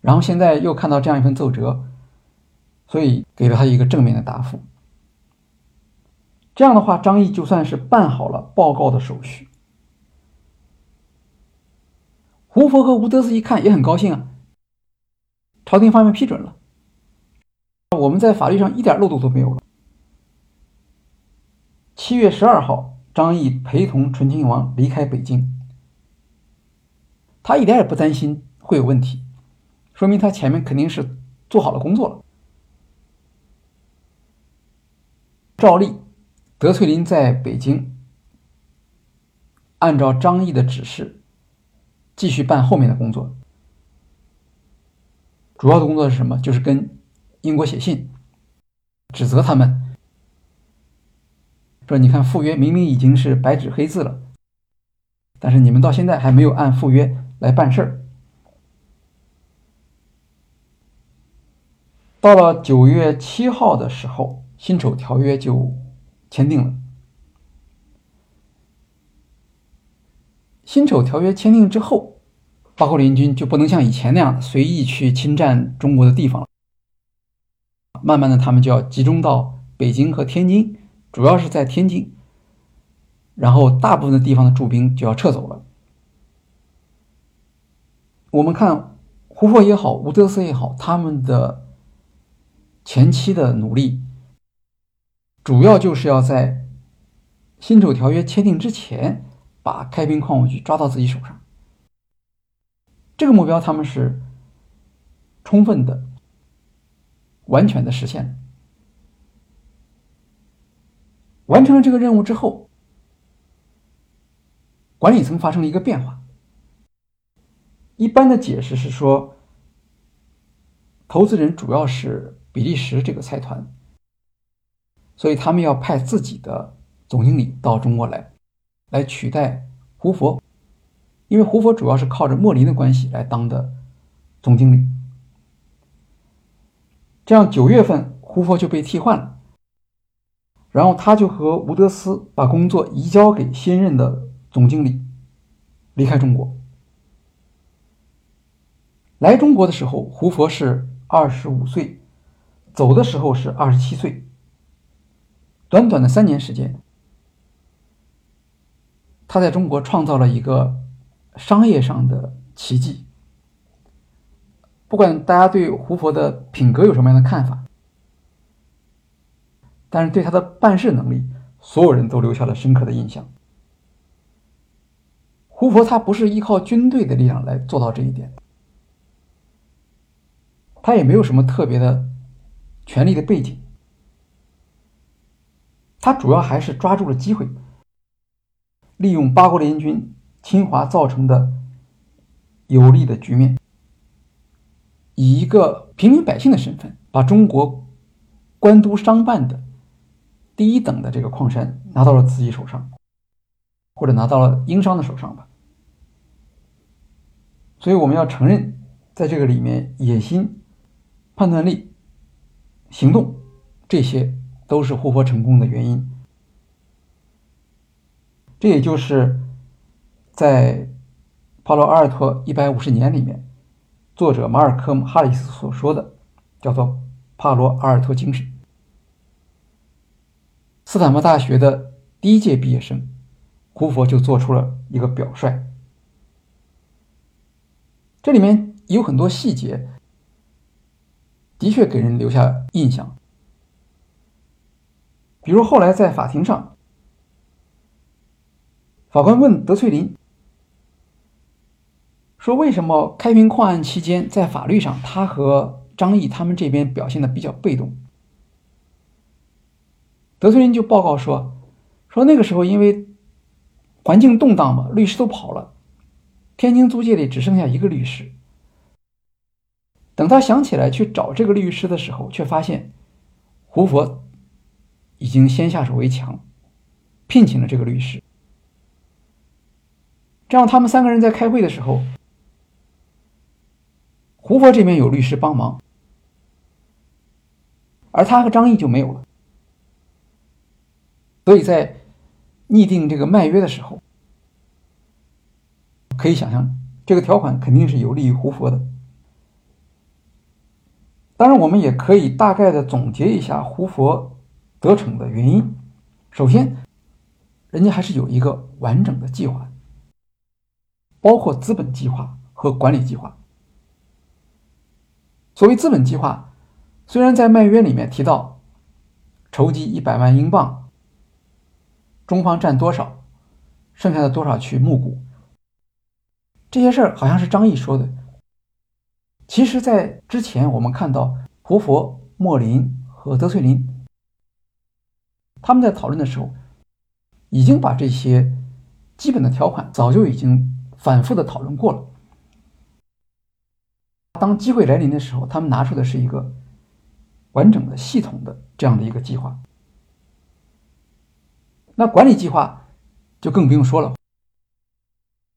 然后现在又看到这样一份奏折，所以给了他一个正面的答复。这样的话，张毅就算是办好了报告的手续。胡佛和吴德斯一看也很高兴啊，朝廷方面批准了，我们在法律上一点漏洞都没有了。七月十二号，张毅陪同醇亲王离开北京，他一点也不担心会有问题，说明他前面肯定是做好了工作了。照例，德翠林在北京按照张毅的指示。继续办后面的工作。主要的工作是什么？就是跟英国写信，指责他们说：“你看赴约明明已经是白纸黑字了，但是你们到现在还没有按赴约来办事儿。”到了九月七号的时候，辛丑条约就签订了。辛丑条约签订之后，八国联军就不能像以前那样随意去侵占中国的地方了。慢慢的，他们就要集中到北京和天津，主要是在天津，然后大部分的地方的驻兵就要撤走了。我们看胡佛也好，吴德思也好，他们的。前期的努力，主要就是要在辛丑条约签订之前，把开平矿务局抓到自己手上。这个目标他们是充分的、完全的实现了。完成了这个任务之后，管理层发生了一个变化。一般的解释是说，投资人主要是。比利时这个财团，所以他们要派自己的总经理到中国来，来取代胡佛，因为胡佛主要是靠着莫林的关系来当的总经理。这样九月份胡佛就被替换了，然后他就和吴德斯把工作移交给新任的总经理，离开中国。来中国的时候，胡佛是二十五岁。走的时候是二十七岁，短短的三年时间，他在中国创造了一个商业上的奇迹。不管大家对胡佛的品格有什么样的看法，但是对他的办事能力，所有人都留下了深刻的印象。胡佛他不是依靠军队的力量来做到这一点，他也没有什么特别的。权力的背景，他主要还是抓住了机会，利用八国联军侵华造成的有利的局面，以一个平民百姓的身份，把中国官督商办的第一等的这个矿山拿到了自己手上，或者拿到了英商的手上吧。所以我们要承认，在这个里面，野心、判断力。行动，这些都是胡佛成功的原因。这也就是在《帕罗阿尔托一百五十年》里面，作者马尔科姆·哈里斯所说的，叫做“帕罗阿尔托精神”。斯坦福大学的第一届毕业生，胡佛就做出了一个表率。这里面有很多细节。的确给人留下印象，比如后来在法庭上，法官问德翠林说：“为什么开平矿案期间，在法律上他和张毅他们这边表现的比较被动？”德翠林就报告说：“说那个时候因为环境动荡嘛，律师都跑了，天津租界里只剩下一个律师。”等他想起来去找这个律师的时候，却发现胡佛已经先下手为强，聘请了这个律师。这样，他们三个人在开会的时候，胡佛这边有律师帮忙，而他和张毅就没有了。所以在拟定这个卖约的时候，可以想象，这个条款肯定是有利于胡佛的。当然，我们也可以大概的总结一下胡佛得逞的原因。首先，人家还是有一个完整的计划，包括资本计划和管理计划。所谓资本计划，虽然在卖约里面提到筹集一百万英镑，中方占多少，剩下的多少去募股，这些事儿好像是张毅说的。其实，在之前我们看到胡佛、莫林和德翠林，他们在讨论的时候，已经把这些基本的条款早就已经反复的讨论过了。当机会来临的时候，他们拿出的是一个完整的、系统的这样的一个计划。那管理计划就更不用说了。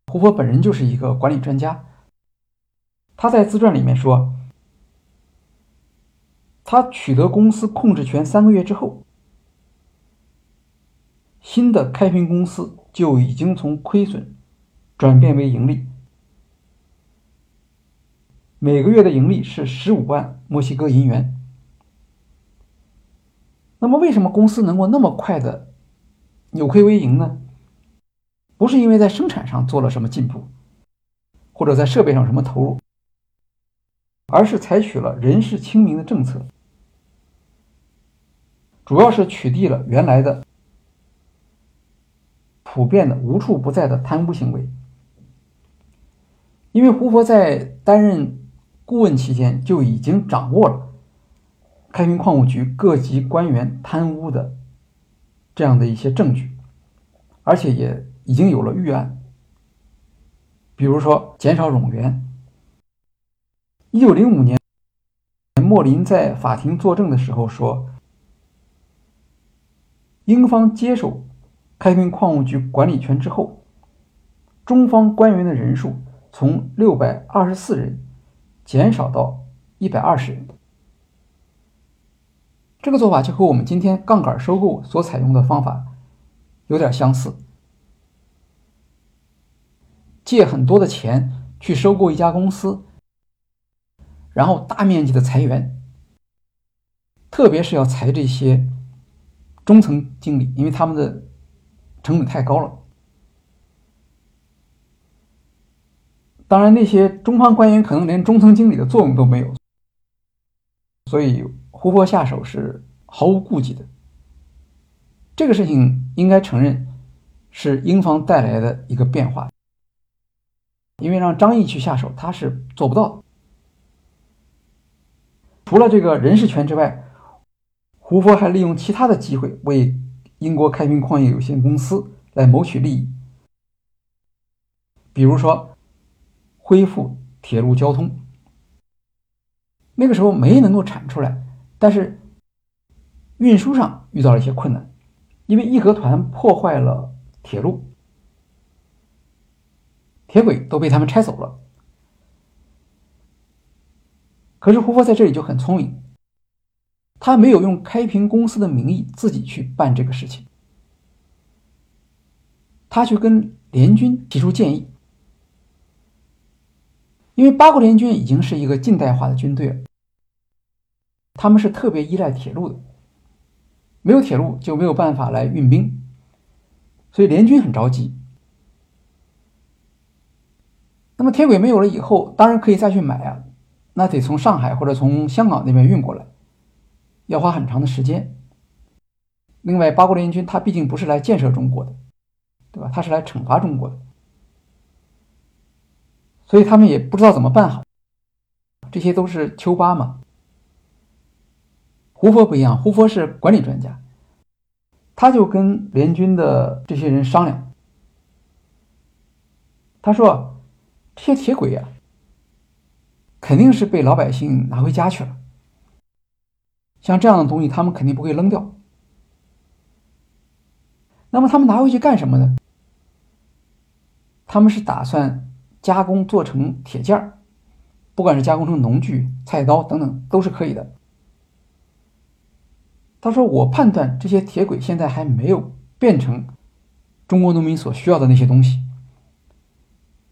胡佛本人就是一个管理专家，他在自传里面说，他取得公司控制权三个月之后，新的开平公司就已经从亏损转变为盈利。每个月的盈利是十五万墨西哥银元。那么，为什么公司能够那么快的扭亏为盈呢？不是因为在生产上做了什么进步，或者在设备上什么投入，而是采取了人事清明的政策，主要是取缔了原来的普遍的无处不在的贪污行为。因为胡佛在担任。顾问期间就已经掌握了开平矿务局各级官员贪污的这样的一些证据，而且也已经有了预案。比如说减少冗员。一九零五年，莫林在法庭作证的时候说，英方接手开平矿务局管理权之后，中方官员的人数从六百二十四人。减少到一百二十人，这个做法就和我们今天杠杆收购所采用的方法有点相似，借很多的钱去收购一家公司，然后大面积的裁员，特别是要裁这些中层经理，因为他们的成本太高了。当然，那些中方官员可能连中层经理的作用都没有，所以胡佛下手是毫无顾忌的。这个事情应该承认是英方带来的一个变化，因为让张毅去下手，他是做不到。除了这个人事权之外，胡佛还利用其他的机会为英国开平矿业有限公司来谋取利益，比如说。恢复铁路交通。那个时候煤能够产出来，但是运输上遇到了一些困难，因为义和团破坏了铁路，铁轨都被他们拆走了。可是胡佛在这里就很聪明，他没有用开平公司的名义自己去办这个事情，他去跟联军提出建议。因为八国联军已经是一个近代化的军队了，他们是特别依赖铁路的，没有铁路就没有办法来运兵，所以联军很着急。那么铁轨没有了以后，当然可以再去买啊，那得从上海或者从香港那边运过来，要花很长的时间。另外，八国联军他毕竟不是来建设中国的，对吧？他是来惩罚中国的。所以他们也不知道怎么办好，这些都是丘巴嘛。胡佛不一样，胡佛是管理专家，他就跟联军的这些人商量，他说：“这些铁轨呀，肯定是被老百姓拿回家去了。像这样的东西，他们肯定不会扔掉。那么他们拿回去干什么呢？他们是打算。”加工做成铁件儿，不管是加工成农具、菜刀等等，都是可以的。他说：“我判断这些铁轨现在还没有变成中国农民所需要的那些东西。”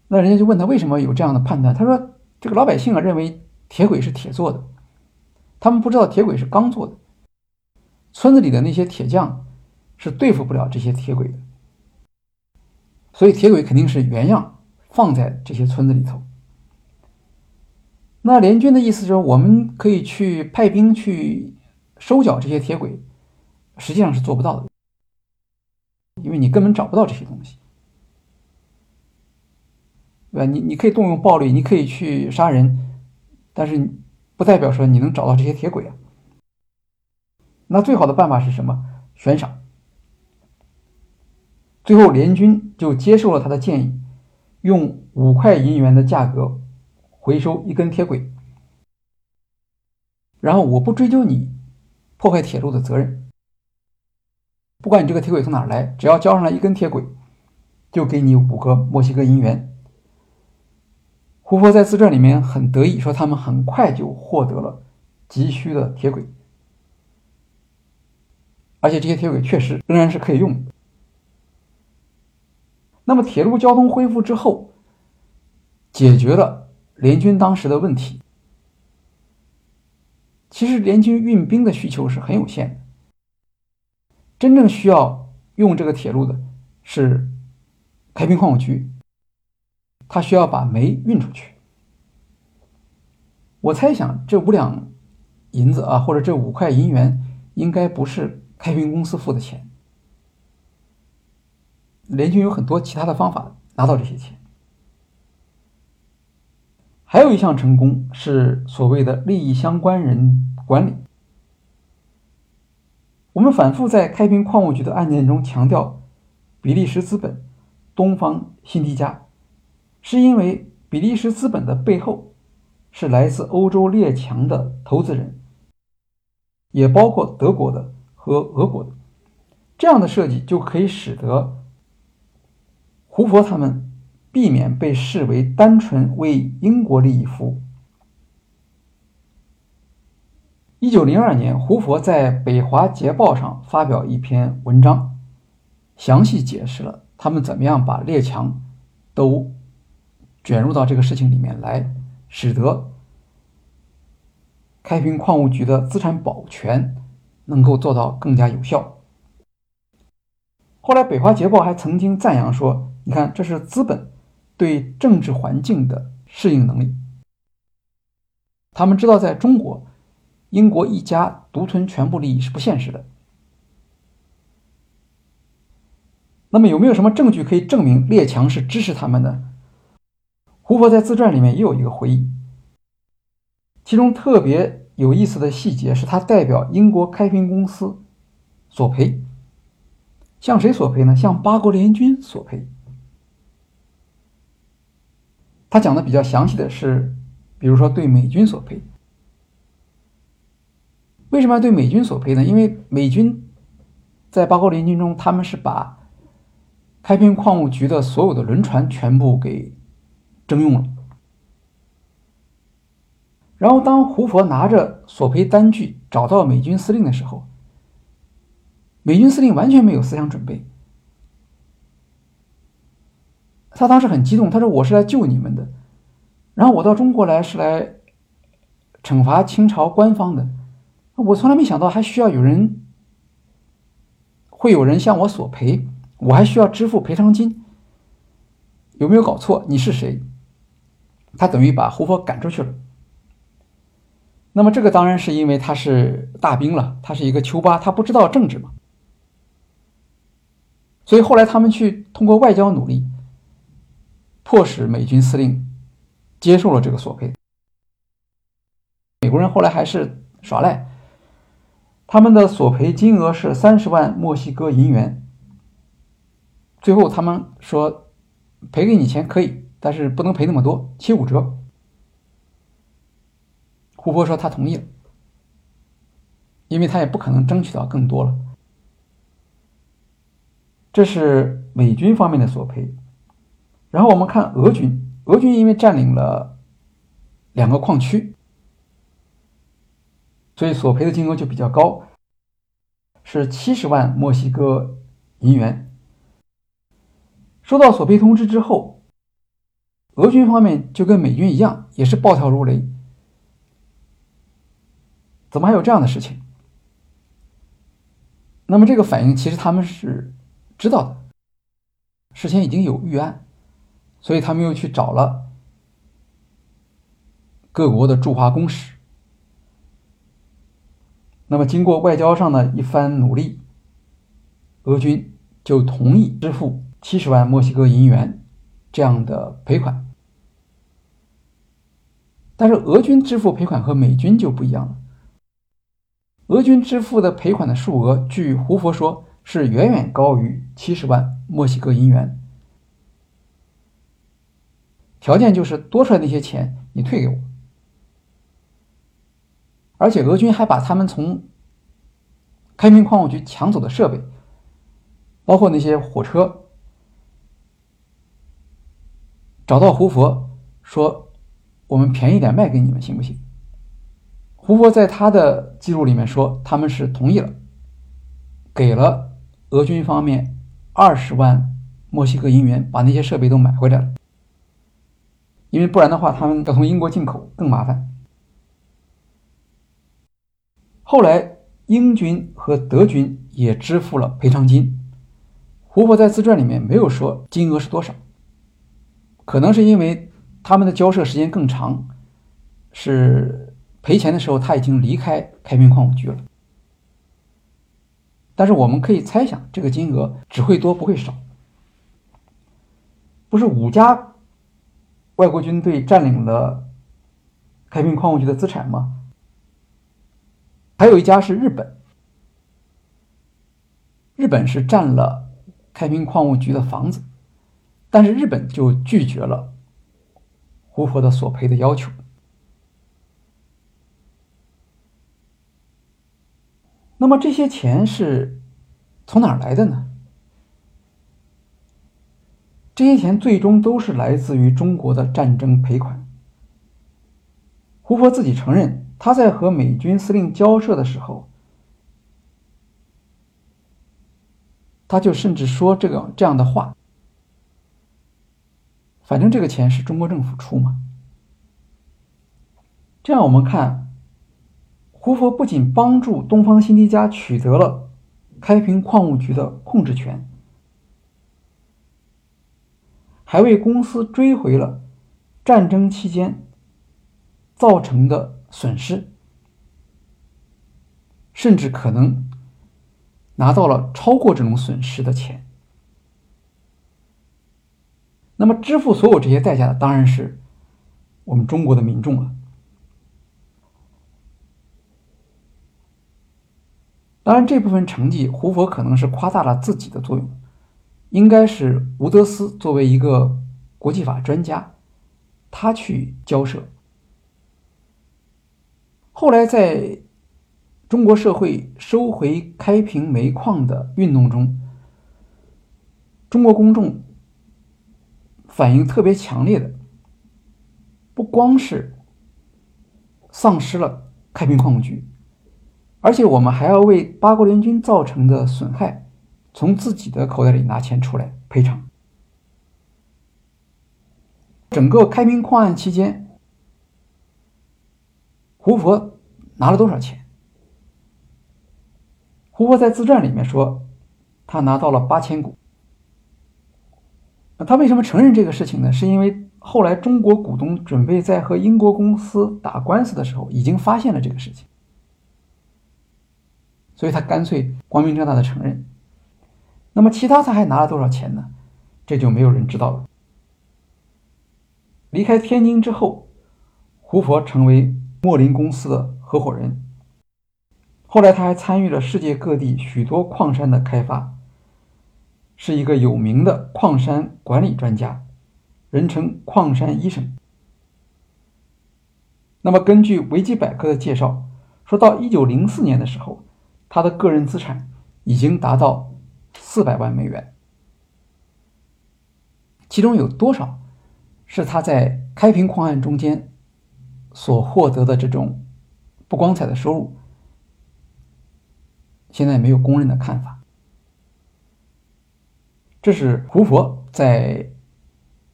那人家就问他为什么有这样的判断？他说：“这个老百姓啊，认为铁轨是铁做的，他们不知道铁轨是钢做的。村子里的那些铁匠是对付不了这些铁轨的，所以铁轨肯定是原样。”放在这些村子里头。那联军的意思就是，我们可以去派兵去收缴这些铁轨，实际上是做不到的，因为你根本找不到这些东西，对吧？你你可以动用暴力，你可以去杀人，但是不代表说你能找到这些铁轨啊。那最好的办法是什么？悬赏。最后，联军就接受了他的建议。用五块银元的价格回收一根铁轨，然后我不追究你破坏铁路的责任，不管你这个铁轨从哪儿来，只要交上来一根铁轨，就给你五个墨西哥银元。胡佛在自传里面很得意，说他们很快就获得了急需的铁轨，而且这些铁轨确实仍然是可以用的。那么铁路交通恢复之后，解决了联军当时的问题。其实联军运兵的需求是很有限的，真正需要用这个铁路的是开平矿务局。他需要把煤运出去。我猜想，这五两银子啊，或者这五块银元，应该不是开平公司付的钱。联军有很多其他的方法拿到这些钱。还有一项成功是所谓的利益相关人管理。我们反复在开平矿务局的案件中强调，比利时资本、东方辛迪加。是因为比利时资本的背后是来自欧洲列强的投资人，也包括德国的和俄国的，这样的设计就可以使得胡佛他们避免被视为单纯为英国利益服务。一九零二年，胡佛在《北华捷报》上发表一篇文章，详细解释了他们怎么样把列强都。卷入到这个事情里面来，使得开平矿务局的资产保全能够做到更加有效。后来，《北华捷报》还曾经赞扬说：“你看，这是资本对政治环境的适应能力。他们知道，在中国，英国一家独吞全部利益是不现实的。那么，有没有什么证据可以证明列强是支持他们的？”胡佛在自传里面也有一个回忆，其中特别有意思的细节是他代表英国开平公司索赔，向谁索赔呢？向八国联军索赔。他讲的比较详细的是，比如说对美军索赔。为什么要对美军索赔呢？因为美军在八国联军中，他们是把开平矿务局的所有的轮船全部给。征用了，然后当胡佛拿着索赔单据找到美军司令的时候，美军司令完全没有思想准备。他当时很激动，他说：“我是来救你们的，然后我到中国来是来惩罚清朝官方的。我从来没想到还需要有人会有人向我索赔，我还需要支付赔偿金，有没有搞错？你是谁？”他等于把胡佛赶出去了。那么这个当然是因为他是大兵了，他是一个丘巴，他不知道政治嘛。所以后来他们去通过外交努力，迫使美军司令接受了这个索赔。美国人后来还是耍赖，他们的索赔金额是三十万墨西哥银元。最后他们说赔给你钱可以。但是不能赔那么多，七五折。胡佛说他同意了，因为他也不可能争取到更多了。这是美军方面的索赔。然后我们看俄军，俄军因为占领了两个矿区，所以索赔的金额就比较高，是七十万墨西哥银元。收到索赔通知之后。俄军方面就跟美军一样，也是暴跳如雷。怎么还有这样的事情？那么这个反应其实他们是知道的，事先已经有预案，所以他们又去找了各国的驻华公使。那么经过外交上的一番努力，俄军就同意支付七十万墨西哥银元这样的赔款。但是俄军支付赔款和美军就不一样了。俄军支付的赔款的数额，据胡佛说是远远高于七十万墨西哥银元，条件就是多出来那些钱你退给我。而且俄军还把他们从开明矿务局抢走的设备，包括那些火车，找到胡佛说：“我们便宜点卖给你们，行不行？”胡佛在他的记录里面说，他们是同意了，给了俄军方面二十万墨西哥银元，把那些设备都买回来了。因为不然的话，他们要从英国进口更麻烦。后来，英军和德军也支付了赔偿金。胡佛在自传里面没有说金额是多少，可能是因为他们的交涉时间更长，是赔钱的时候他已经离开开平矿务局了。但是我们可以猜想，这个金额只会多不会少。不是五家。外国军队占领了开平矿务局的资产吗？还有一家是日本，日本是占了开平矿务局的房子，但是日本就拒绝了胡佛的索赔的要求。那么这些钱是从哪儿来的呢？这些钱最终都是来自于中国的战争赔款。胡佛自己承认，他在和美军司令交涉的时候，他就甚至说这个这样的话：“反正这个钱是中国政府出嘛。”这样我们看，胡佛不仅帮助东方新迪加取得了开平矿务局的控制权。还为公司追回了战争期间造成的损失，甚至可能拿到了超过这种损失的钱。那么，支付所有这些代价的当然是我们中国的民众了。当然，这部分成绩，胡佛可能是夸大了自己的作用。应该是吴德斯作为一个国际法专家，他去交涉。后来在中国社会收回开平煤矿的运动中，中国公众反应特别强烈的，不光是丧失了开平矿务局，而且我们还要为八国联军造成的损害。从自己的口袋里拿钱出来赔偿。整个开平矿案期间，胡佛拿了多少钱？胡佛在自传里面说，他拿到了八千股。那他为什么承认这个事情呢？是因为后来中国股东准备在和英国公司打官司的时候，已经发现了这个事情，所以他干脆光明正大的承认。那么，其他他还拿了多少钱呢？这就没有人知道了。离开天津之后，胡佛成为莫林公司的合伙人。后来，他还参与了世界各地许多矿山的开发，是一个有名的矿山管理专家，人称“矿山医生”。那么，根据维基百科的介绍，说到一九零四年的时候，他的个人资产已经达到。四百万美元，其中有多少是他在开平矿案中间所获得的这种不光彩的收入？现在没有公认的看法。这是胡佛在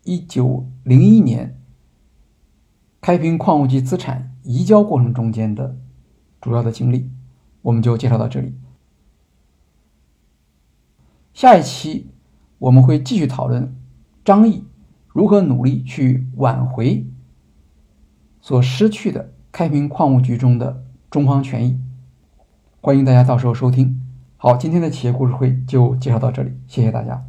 一九零一年开平矿务局资产移交过程中间的主要的经历，我们就介绍到这里。下一期我们会继续讨论张毅如何努力去挽回所失去的开平矿务局中的中方权益。欢迎大家到时候收听。好，今天的企业故事会就介绍到这里，谢谢大家。